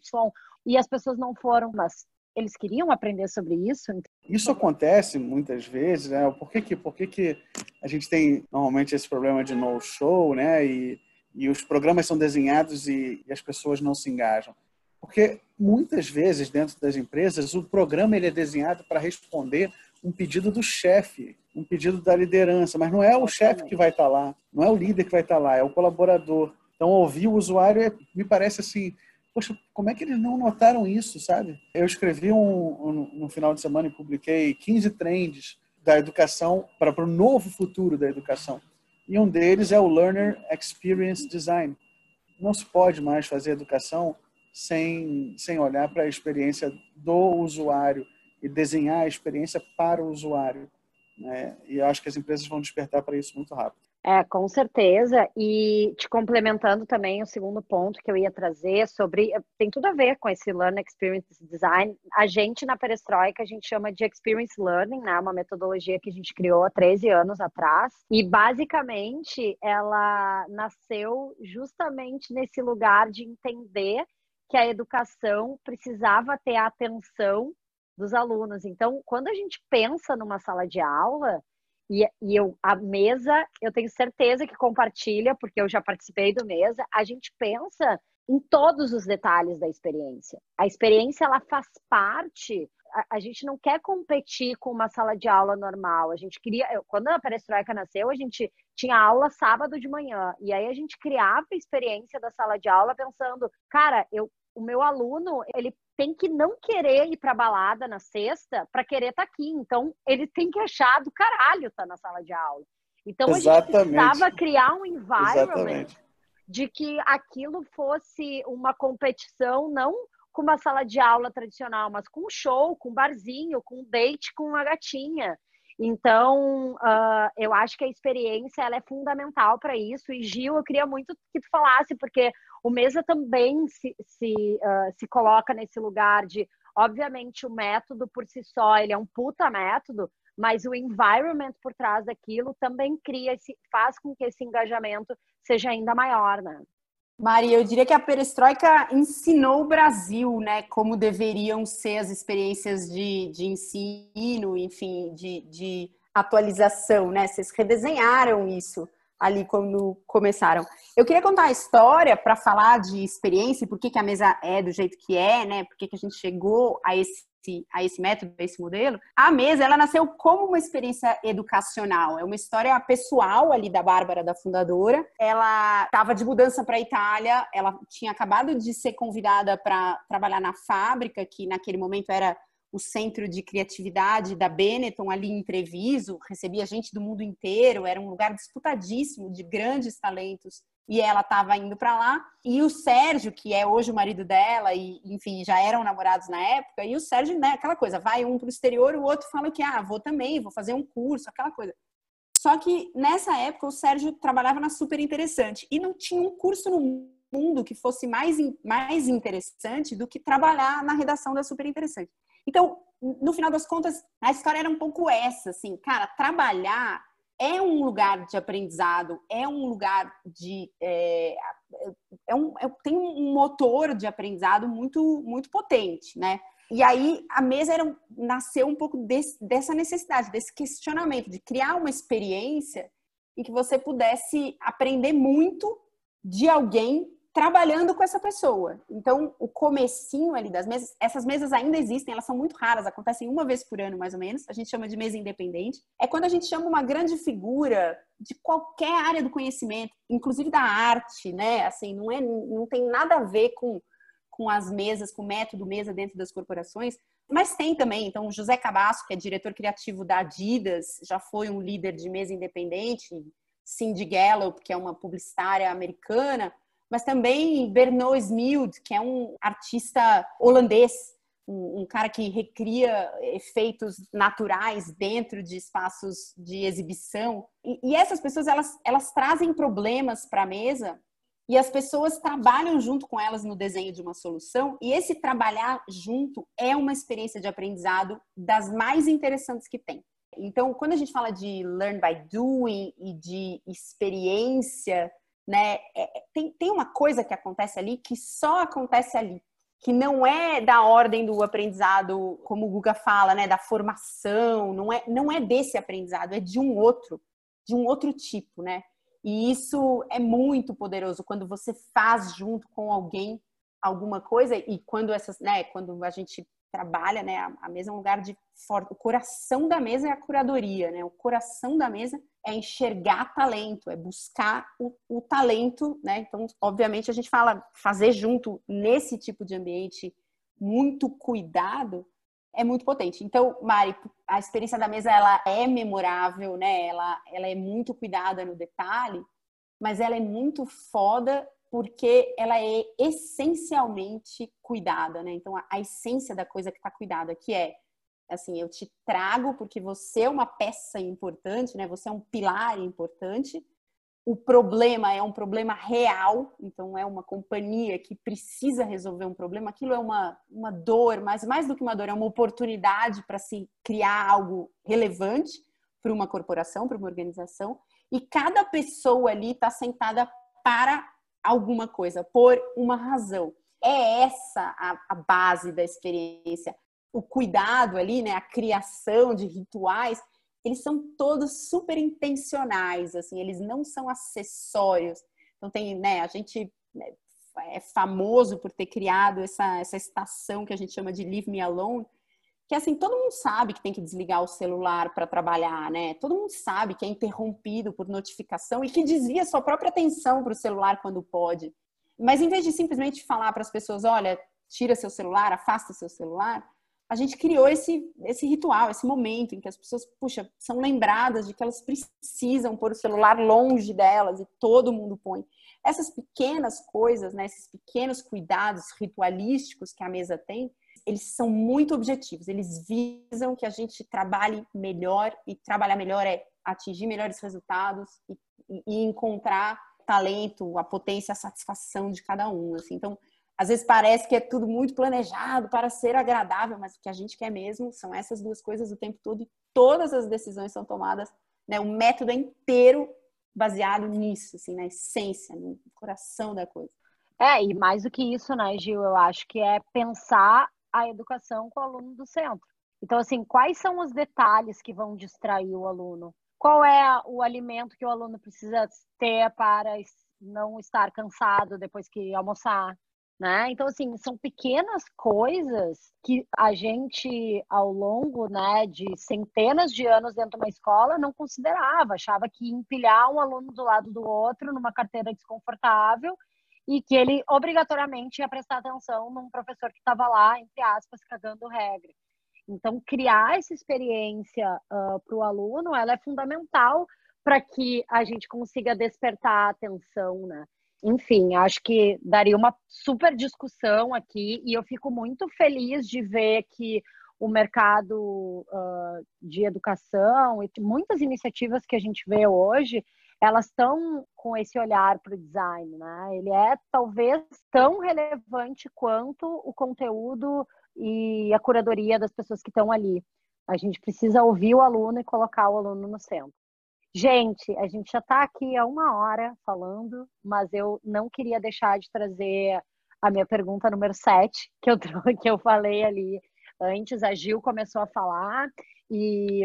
e as pessoas não foram, mas eles queriam aprender sobre isso. Isso acontece muitas vezes, né? Por que, que, por que, que a gente tem normalmente esse problema de no-show, né? E, e os programas são desenhados e, e, as pessoas não se engajam? Porque muitas vezes dentro das empresas o programa ele é desenhado para responder um pedido do chefe, um pedido da liderança, mas não é o chefe que vai estar lá, não é o líder que vai estar lá, é o colaborador. Então ouvir o usuário é, me parece assim poxa, como é que eles não notaram isso, sabe? Eu escrevi um, um no final de semana e publiquei 15 trends da educação para, o novo futuro da educação. E um deles é o Learner Experience Design. Não se pode mais fazer educação sem, sem olhar para a experiência do usuário e desenhar a experiência para o usuário. Né? E eu acho que as empresas vão despertar para isso muito rápido. É, com certeza. E te complementando também o segundo ponto que eu ia trazer sobre. Tem tudo a ver com esse Learn Experience Design. A gente, na Perestroika, a gente chama de Experience Learning, né? Uma metodologia que a gente criou há 13 anos atrás. E, basicamente, ela nasceu justamente nesse lugar de entender que a educação precisava ter a atenção dos alunos. Então, quando a gente pensa numa sala de aula, e, e eu, a mesa, eu tenho certeza que compartilha, porque eu já participei do mesa, a gente pensa em todos os detalhes da experiência. A experiência, ela faz parte a, gente não quer competir com uma sala de aula normal. A gente queria, quando a perestroika nasceu, a gente tinha aula sábado de manhã e aí a gente criava a experiência da sala de aula pensando, cara, eu o meu aluno, ele tem que não querer ir para balada na sexta para querer estar tá aqui. Então, ele tem que achar do caralho estar tá na sala de aula. Então, Exatamente. a gente precisava criar um environment Exatamente. de que aquilo fosse uma competição, não com uma sala de aula tradicional, mas com um show, com um barzinho, com um date com uma gatinha. Então, uh, eu acho que a experiência ela é fundamental para isso. E Gil, eu queria muito que tu falasse, porque o Mesa também se, se, uh, se coloca nesse lugar de, obviamente, o método por si só, ele é um puta método, mas o environment por trás daquilo também cria, esse, faz com que esse engajamento seja ainda maior, né? Maria, eu diria que a perestroika ensinou o Brasil, né, como deveriam ser as experiências de, de ensino, enfim, de, de atualização, né? Vocês redesenharam isso ali quando começaram. Eu queria contar a história para falar de experiência por que, que a mesa é do jeito que é, né? Por que, que a gente chegou a esse a esse método, a esse modelo, a mesa ela nasceu como uma experiência educacional. É uma história pessoal ali da Bárbara, da fundadora. Ela estava de mudança para a Itália, ela tinha acabado de ser convidada para trabalhar na fábrica, que naquele momento era o centro de criatividade da Benetton ali em Treviso, recebia gente do mundo inteiro, era um lugar disputadíssimo de grandes talentos e ela estava indo para lá. E o Sérgio, que é hoje o marido dela, e enfim, já eram namorados na época, e o Sérgio, né, aquela coisa, vai um para o exterior, o outro fala que, ah, vou também, vou fazer um curso, aquela coisa. Só que nessa época o Sérgio trabalhava na Super Interessante e não tinha um curso no mundo que fosse mais, mais interessante do que trabalhar na redação da Super Interessante. Então, no final das contas, a história era um pouco essa, assim, cara, trabalhar é um lugar de aprendizado, é um lugar de. É, é um, é, tem um motor de aprendizado muito, muito potente, né? E aí a mesa era, nasceu um pouco desse, dessa necessidade, desse questionamento, de criar uma experiência em que você pudesse aprender muito de alguém trabalhando com essa pessoa. Então, o comecinho ali das mesas, essas mesas ainda existem, elas são muito raras, acontecem uma vez por ano, mais ou menos. A gente chama de mesa independente. É quando a gente chama uma grande figura de qualquer área do conhecimento, inclusive da arte, né? Assim, não é não tem nada a ver com com as mesas, com o método mesa dentro das corporações, mas tem também. Então, José Cabasso, que é diretor criativo da Adidas, já foi um líder de mesa independente. Cindy Gallup, que é uma publicitária americana, mas também Bernard Smild, que é um artista holandês, um, um, cara que recria efeitos naturais dentro de espaços de exibição. E, e essas pessoas, elas, elas trazem problemas para a mesa e as pessoas trabalham junto com elas no desenho de uma solução. E esse trabalhar junto é uma experiência de aprendizado das mais interessantes que tem. Então, quando a gente fala de learn by doing e de experiência, né, é, é tem, tem uma coisa que acontece ali que só acontece ali que não é da ordem do aprendizado, como o Guga fala, né, da formação, não é, não é desse aprendizado, é de um outro, de um outro tipo, né? E isso é muito poderoso quando você faz junto com alguém alguma coisa e quando essas, né, quando a gente trabalha, né, a mesa é um lugar de forte, o coração da mesa é a curadoria, né? O coração da mesa é enxergar talento, é buscar o, o, talento, né? Então, obviamente, a gente fala fazer junto nesse tipo de ambiente muito cuidado é muito potente. Então, Mari, a experiência da mesa ela é memorável, né? Ela, ela é muito cuidada no detalhe, mas ela é muito foda porque ela é essencialmente cuidada, né? Então, a, a essência da coisa que está cuidada, que é assim, eu te trago porque você é uma peça importante, né? Você é um pilar importante. O problema é um problema real, então é uma companhia que precisa resolver um problema. Aquilo é uma, uma dor, mas mais do que uma dor, é uma oportunidade para se criar algo relevante para uma corporação, para uma organização. E cada pessoa ali está sentada para alguma coisa, por uma razão. É essa a, a base da experiência o cuidado ali, né, a criação de rituais, eles são todos super intencionais, assim, eles não são acessórios. Então tem, né, a gente né, é famoso por ter criado essa, essa estação que a gente chama de Leave Me Alone, que assim, todo mundo sabe que tem que desligar o celular para trabalhar, né? Todo mundo sabe que é interrompido por notificação e que desvia sua própria atenção para o celular quando pode. Mas em vez de simplesmente falar para as pessoas, olha, tira seu celular, afasta seu celular, a gente criou esse, esse ritual, esse momento em que as pessoas, puxa, são lembradas de que elas precisam pôr o celular longe delas e todo mundo põe. Essas pequenas coisas, né, esses pequenos cuidados ritualísticos que a mesa tem, eles são muito objetivos, eles visam que a gente trabalhe melhor e trabalhar melhor é atingir melhores resultados e, e encontrar talento, a potência, a satisfação de cada um. Assim. Então, às vezes parece que é tudo muito planejado para ser agradável, mas o que a gente quer mesmo são essas duas coisas o tempo todo e todas as decisões são tomadas, né? O método é inteiro baseado nisso, assim, na essência, no coração da coisa. É, e mais do que isso, né, Gil, eu acho que é pensar a educação com o aluno do centro. Então, assim, quais são os detalhes que vão distrair o aluno? Qual é o alimento que o aluno precisa ter para não estar cansado depois que almoçar? Né? Então, assim, são pequenas coisas que a gente, ao longo né, de centenas de anos dentro de uma escola, não considerava. Achava que empilhar um aluno do lado do outro numa carteira desconfortável e que ele obrigatoriamente ia prestar atenção num professor que estava lá, entre aspas, cagando regra. Então, criar essa experiência uh, para o aluno, ela é fundamental para que a gente consiga despertar a atenção, né? Enfim, acho que daria uma super discussão aqui e eu fico muito feliz de ver que o mercado uh, de educação e muitas iniciativas que a gente vê hoje, elas estão com esse olhar para o design, né? Ele é talvez tão relevante quanto o conteúdo e a curadoria das pessoas que estão ali. A gente precisa ouvir o aluno e colocar o aluno no centro. Gente, a gente já está aqui há uma hora falando, mas eu não queria deixar de trazer a minha pergunta número 7, que eu, que eu falei ali antes. A Gil começou a falar e,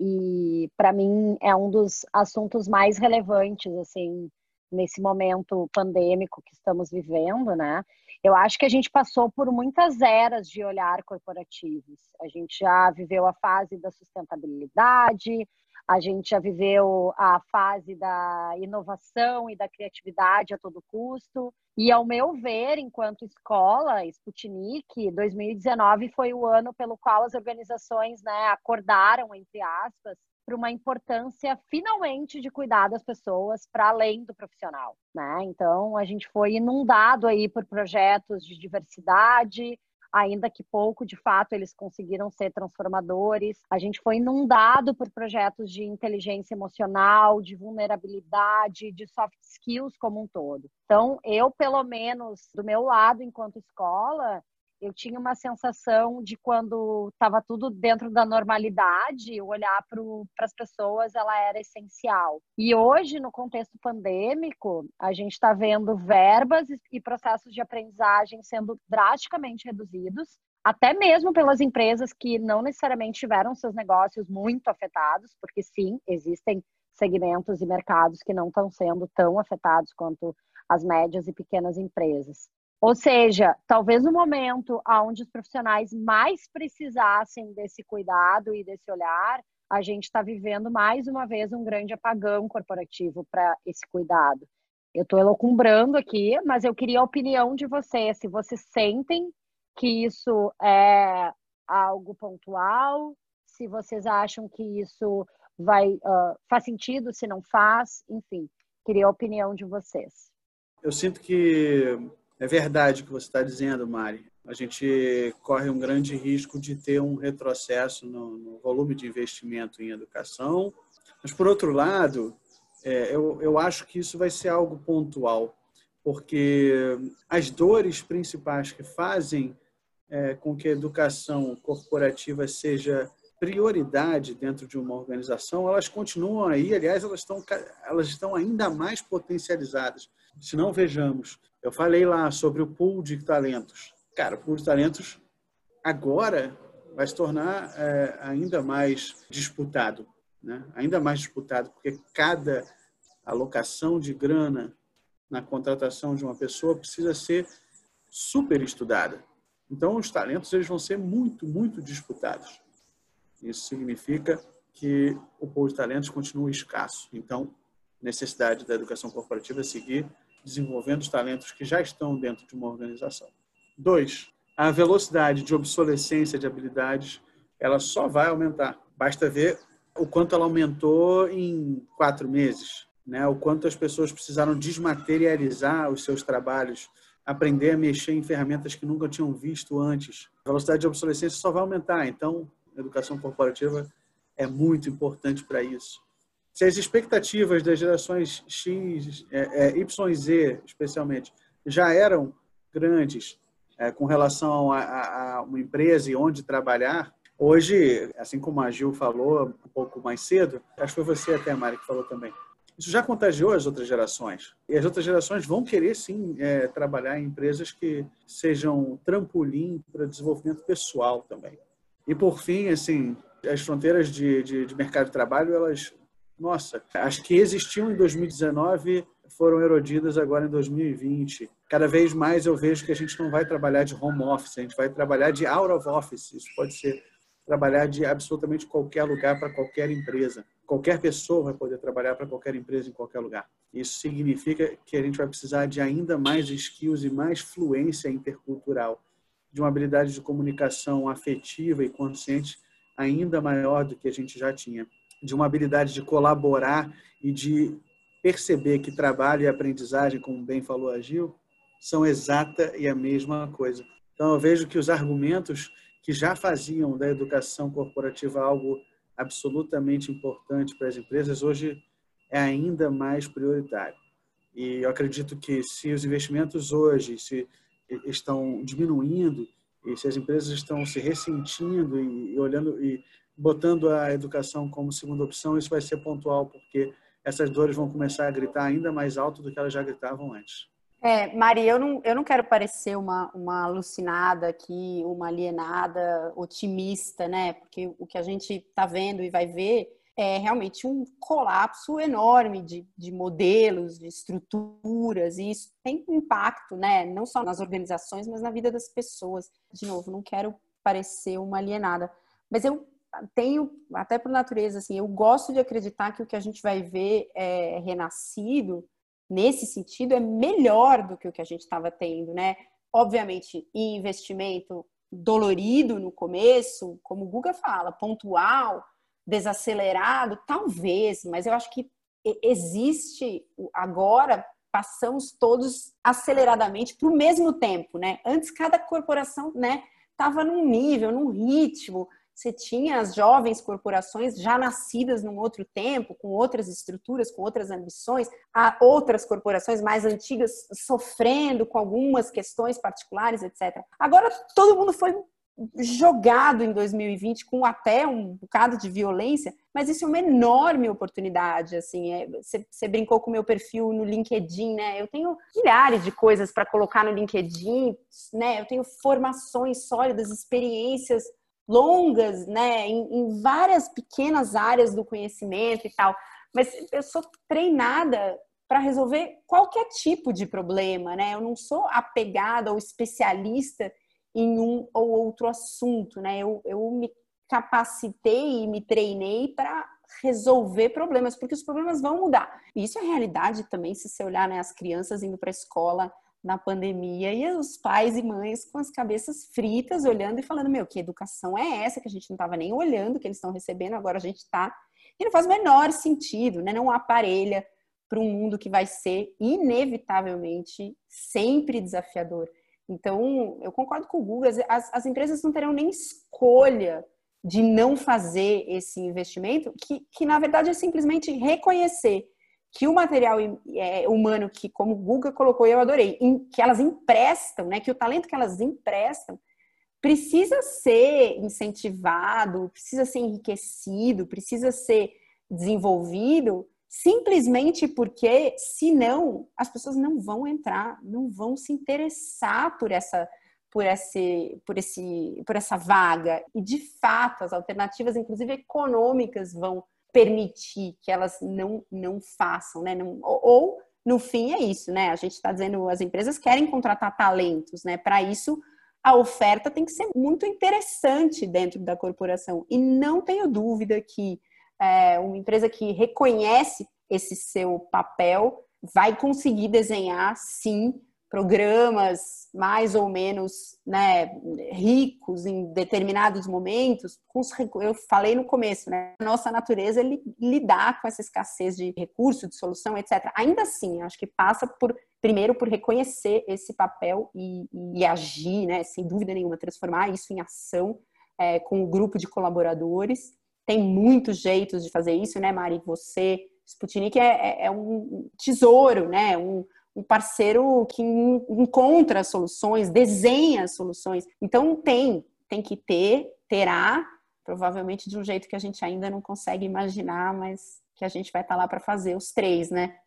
e para mim é um dos assuntos mais relevantes, assim, nesse momento pandêmico que estamos vivendo, né? Eu acho que a gente passou por muitas eras de olhar corporativos. A gente já viveu a fase da sustentabilidade, a gente já viveu a fase da inovação e da criatividade a todo custo. E, ao meu ver, enquanto escola, Sputnik, 2019 foi o ano pelo qual as organizações né, acordaram, entre aspas, para uma importância finalmente de cuidar das pessoas para além do profissional, né? Então a gente foi inundado aí por projetos de diversidade, ainda que pouco, de fato, eles conseguiram ser transformadores. A gente foi inundado por projetos de inteligência emocional, de vulnerabilidade, de soft skills como um todo. Então, eu, pelo menos, do meu lado, enquanto escola, eu tinha uma sensação de quando estava tudo dentro da normalidade, olhar para as pessoas ela era essencial. E hoje, no contexto pandêmico, a gente está vendo verbas e processos de aprendizagem sendo drasticamente reduzidos, até mesmo pelas empresas que não necessariamente tiveram seus negócios muito afetados, porque sim, existem segmentos e mercados que não estão sendo tão afetados quanto as médias e pequenas empresas. Ou seja, talvez no momento onde os profissionais mais precisassem desse cuidado e desse olhar, a gente está vivendo mais uma vez um grande apagão corporativo para esse cuidado. Eu estou elocumbrando aqui, mas eu queria a opinião de vocês, se vocês sentem que isso é algo pontual, se vocês acham que isso vai uh, faz sentido, se não faz, enfim, queria a opinião de vocês. Eu sinto que é verdade o que você está dizendo, Mari. A gente corre um grande risco de ter um retrocesso no, no volume de investimento em educação. Mas, por outro lado, é, eu, eu acho que isso vai ser algo pontual, porque as dores principais que fazem é, com que a educação corporativa seja prioridade dentro de uma organização, elas continuam aí, aliás, elas estão, elas estão ainda mais potencializadas. Se não vejamos eu falei lá sobre o pool de talentos. Cara, o pool de talentos agora vai se tornar é, ainda mais disputado, né? ainda mais disputado, porque cada alocação de grana na contratação de uma pessoa precisa ser super estudada. Então, os talentos eles vão ser muito, muito disputados. Isso significa que o pool de talentos continua escasso. Então, necessidade da educação corporativa é seguir desenvolvendo os talentos que já estão dentro de uma organização. Dois, a velocidade de obsolescência de habilidades ela só vai aumentar. Basta ver o quanto ela aumentou em quatro meses, né? O quanto as pessoas precisaram desmaterializar os seus trabalhos, aprender a mexer em ferramentas que nunca tinham visto antes. A velocidade de obsolescência só vai aumentar. Então, a educação corporativa é muito importante para isso se as expectativas das gerações X, é, é, Y e Z, especialmente, já eram grandes é, com relação a, a, uma empresa e onde trabalhar, hoje, assim como a Gil falou um pouco mais cedo, acho que foi você até, Mari, que falou também, isso já contagiou as outras gerações. E as outras gerações vão querer, sim, é, trabalhar em empresas que sejam trampolim para desenvolvimento pessoal também. E, por fim, assim, as fronteiras de, de, de mercado de trabalho, elas nossa, as que existiam em 2019 foram erodidas agora em 2020. Cada vez mais eu vejo que a gente não vai trabalhar de home office, a gente vai trabalhar de out of office. Isso pode ser trabalhar de absolutamente qualquer lugar para qualquer empresa. Qualquer pessoa vai poder trabalhar para qualquer empresa em qualquer lugar. Isso significa que a gente vai precisar de ainda mais skills e mais fluência intercultural, de uma habilidade de comunicação afetiva e consciente ainda maior do que a gente já tinha de uma habilidade de colaborar e de perceber que trabalho e aprendizagem, como bem falou a Gil, são exata e a mesma coisa. Então, eu vejo que os argumentos que já faziam da educação corporativa algo absolutamente importante para as empresas, hoje é ainda mais prioritário. E eu acredito que se os investimentos hoje se estão diminuindo e se as empresas estão se ressentindo e, olhando e botando a educação como segunda opção, isso vai ser pontual, porque essas dores vão começar a gritar ainda mais alto do que elas já gritavam antes. É, Mari, eu não, eu não quero parecer uma, uma alucinada aqui, uma alienada, otimista, né? Porque o que a gente está vendo e vai ver é realmente um colapso enorme de, de modelos, de estruturas, e isso tem impacto, né? Não só nas organizações, mas na vida das pessoas. De novo, não quero parecer uma alienada, mas eu tenho, até por natureza, assim, eu gosto de acreditar que o que a gente vai ver é, renascido, nesse sentido, é melhor do que o que a gente estava tendo, né? Obviamente, investimento dolorido no começo, como o Guga fala, pontual, desacelerado, talvez, mas eu acho que existe agora passamos todos aceleradamente para o mesmo tempo, né? Antes cada corporação, né, estava num nível, num ritmo. Você tinha as jovens corporações já nascidas num outro tempo, com outras estruturas, com outras ambições, há outras corporações mais antigas sofrendo com algumas questões particulares, etc. Agora todo mundo foi jogado em 2020 com até um bocado de violência, mas isso é uma enorme oportunidade, assim, é, você, você brincou com o meu perfil no LinkedIn, né, eu tenho milhares de coisas para colocar no LinkedIn, né, eu tenho formações sólidas, experiências longas, né, em, em várias pequenas áreas do conhecimento e tal, mas eu sou treinada para resolver qualquer tipo de problema, né, eu não sou apegada ou especialista em um ou outro assunto, né? Eu, eu me capacitei e me treinei para resolver problemas, porque os problemas vão mudar. E isso é realidade também, se você olhar né, as crianças indo para a escola na pandemia e os pais e mães com as cabeças fritas, olhando e falando: Meu, que educação é essa que a gente não estava nem olhando que eles estão recebendo, agora a gente está. E não faz o menor sentido, né? Não aparelha para um mundo que vai ser inevitavelmente sempre desafiador. Então, eu concordo com o Google, as, as empresas não terão nem escolha de não fazer esse investimento, que, que na verdade é simplesmente reconhecer que o material é, humano que, como o Google colocou, eu adorei, que elas emprestam, né, que o talento que elas emprestam precisa ser incentivado, precisa ser enriquecido, precisa ser desenvolvido simplesmente porque, senão, as pessoas não vão entrar, não vão se interessar por essa por esse, por esse, por essa vaga. E de fato, as alternativas, inclusive econômicas, vão permitir que elas não, não façam, né? Não, ou, no fim é isso, né? A gente está dizendo as empresas querem contratar talentos, né? Para isso a oferta tem que ser muito interessante dentro da corporação. E não tenho dúvida que é, uma empresa que reconhece esse seu papel vai conseguir desenhar, sim, programas mais ou menos né, ricos em determinados momentos. eu falei no começo, né, nossa natureza é lidar com essa escassez de recurso, de solução, etc. Ainda assim, acho que passa por primeiro por reconhecer esse papel e, e agir, né, sem dúvida nenhuma, transformar isso em ação é, com o um grupo de colaboradores tem muitos jeitos de fazer isso, né, Mari? Você, Sputnik é, é, é um tesouro, né? Um, um parceiro que encontra soluções, desenha soluções. Então tem, tem que ter, terá, provavelmente de um jeito que a gente ainda não consegue imaginar, mas que a gente vai estar lá para fazer os três, né?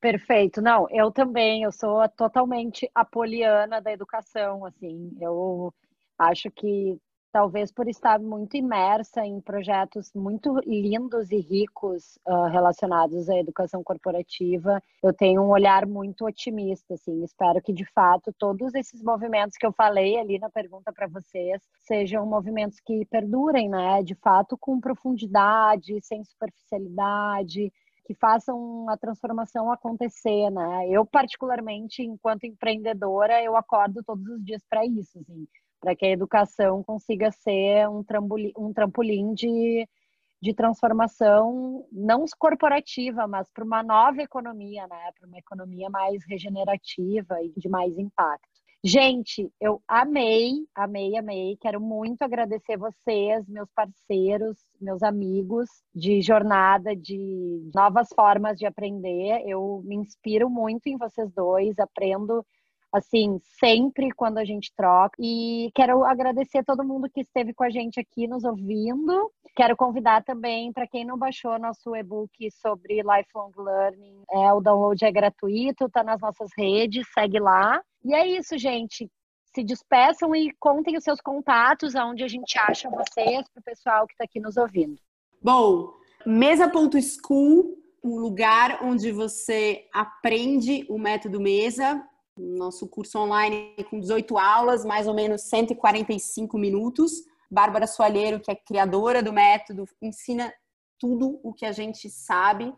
Perfeito. Não, eu também, eu sou totalmente apoliana da educação, assim. Eu acho que talvez por estar muito imersa em projetos muito lindos e ricos uh, relacionados à educação corporativa, eu tenho um olhar muito otimista, assim, espero que de fato todos esses movimentos que eu falei ali na pergunta para vocês sejam movimentos que perdurem, né, de fato com profundidade, sem superficialidade, que façam a transformação acontecer, né? Eu particularmente, enquanto empreendedora, eu acordo todos os dias para isso, assim para que a educação consiga ser um trampolim, um trampolim de, de transformação, não corporativa, mas para uma nova economia, né? para uma economia mais regenerativa e de mais impacto. Gente, eu amei, amei, amei. Quero muito agradecer vocês, meus parceiros, meus amigos de jornada, de novas formas de aprender. Eu me inspiro muito em vocês dois, aprendo assim, sempre quando a gente troca. E quero agradecer a todo mundo que esteve com a gente aqui nos ouvindo. Quero convidar também para quem não baixou nosso e-book sobre lifelong learning, é o download é gratuito, está nas nossas redes, segue lá. E é isso, gente. Se despeçam e contem os seus contatos, aonde a gente acha vocês, para o pessoal que está aqui nos ouvindo. Bom, mesa.school, um lugar onde você aprende o método mesa nosso curso online com 18 aulas, mais ou menos 145 minutos. Bárbara Soalheiro, que é criadora do método, ensina tudo o que a gente sabe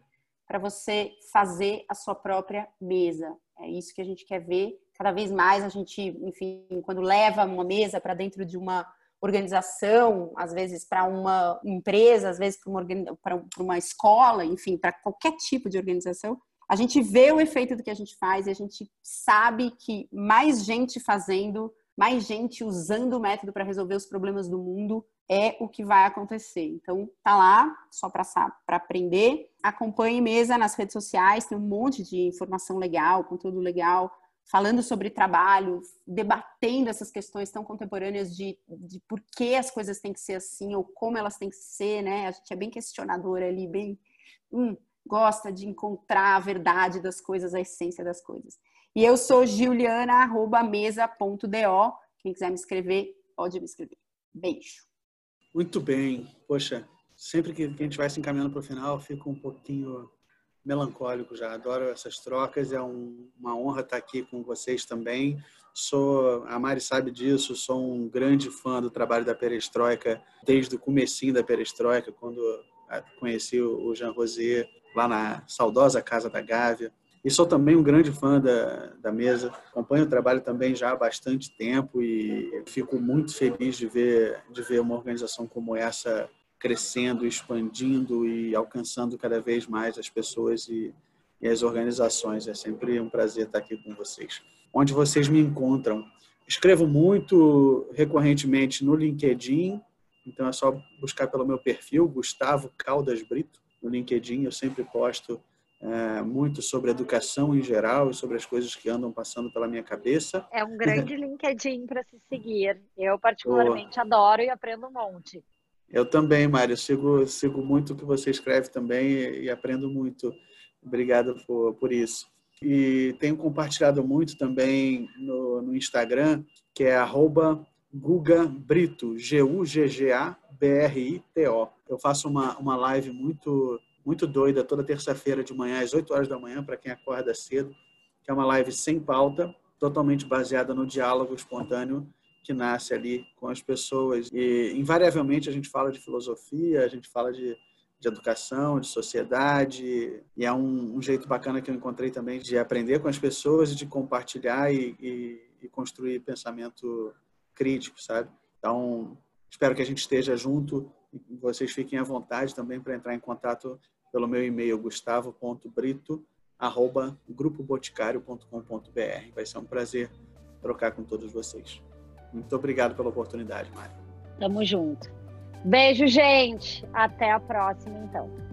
para você fazer a sua própria mesa. É isso que a gente quer ver. Cada vez mais a gente, enfim, quando leva uma mesa para dentro de uma organização, às vezes para uma empresa, às vezes para uma, uma escola, enfim, para qualquer tipo de organização, a gente vê o efeito do que a gente faz e a gente sabe que mais gente fazendo mais gente usando o método para resolver os problemas do mundo é o que vai acontecer. Então, tá lá, só para aprender. Acompanhe mesa nas redes sociais, tem um monte de informação legal, conteúdo legal, falando sobre trabalho, debatendo essas questões tão contemporâneas de, de por que as coisas têm que ser assim ou como elas têm que ser, né? A gente é bem questionadora ali, bem. Hum, gosta de encontrar a verdade das coisas, a essência das coisas. E eu sou juliana.mesa.do. Quem quiser me escrever, pode me escrever. Beijo. Muito bem. Poxa, sempre que a gente vai se encaminhando para o final, fico um pouquinho melancólico já. Adoro essas trocas. É um, uma honra estar aqui com vocês também. Sou, a Mari sabe disso, sou um grande fã do trabalho da Perestroika desde o comecinho da Perestroika, quando conheci o Jean Rosé lá na saudosa Casa da Gávea. E sou também um grande fã da, da mesa. Acompanho o trabalho também já há bastante tempo e fico muito feliz de ver, de ver uma organização como essa crescendo, expandindo e alcançando cada vez mais as pessoas e, e as organizações. É sempre um prazer estar aqui com vocês. Onde vocês me encontram? Escrevo muito recorrentemente no LinkedIn, então é só buscar pelo meu perfil, Gustavo Caldas Brito, no LinkedIn. Eu sempre posto é, muito sobre educação em geral e sobre as coisas que andam passando pela minha cabeça. É um grande LinkedIn para se seguir. Eu, particularmente, oh. adoro e aprendo um monte. Eu também, Mário. Sigo, sigo muito o que você escreve também e, e aprendo muito. Obrigado por, por isso. E tenho compartilhado muito também no, no Instagram, que é arroba Guga Brito, G-U-G-G-A-B-R-I-T-O. Eu faço uma, uma live muito muito doida toda terça-feira de manhã, às 8 horas da manhã, para quem acorda cedo, que é uma live sem pauta, totalmente baseada no diálogo espontâneo que nasce ali com as pessoas. E, invariavelmente, a gente fala de filosofia, a gente fala de, de educação, de sociedade, e é um, um, jeito bacana que eu encontrei também de aprender com as pessoas e de compartilhar e, e, e construir pensamento crítico, sabe? Então, espero que a gente esteja junto vocês fiquem à vontade também para entrar em contato pelo meu e-mail gustavo.brito@grupoboticário.com.br. Vai ser um prazer trocar com todos vocês. Muito obrigado pela oportunidade, Mari. Tamo junto. Beijo, gente. Até a próxima, então.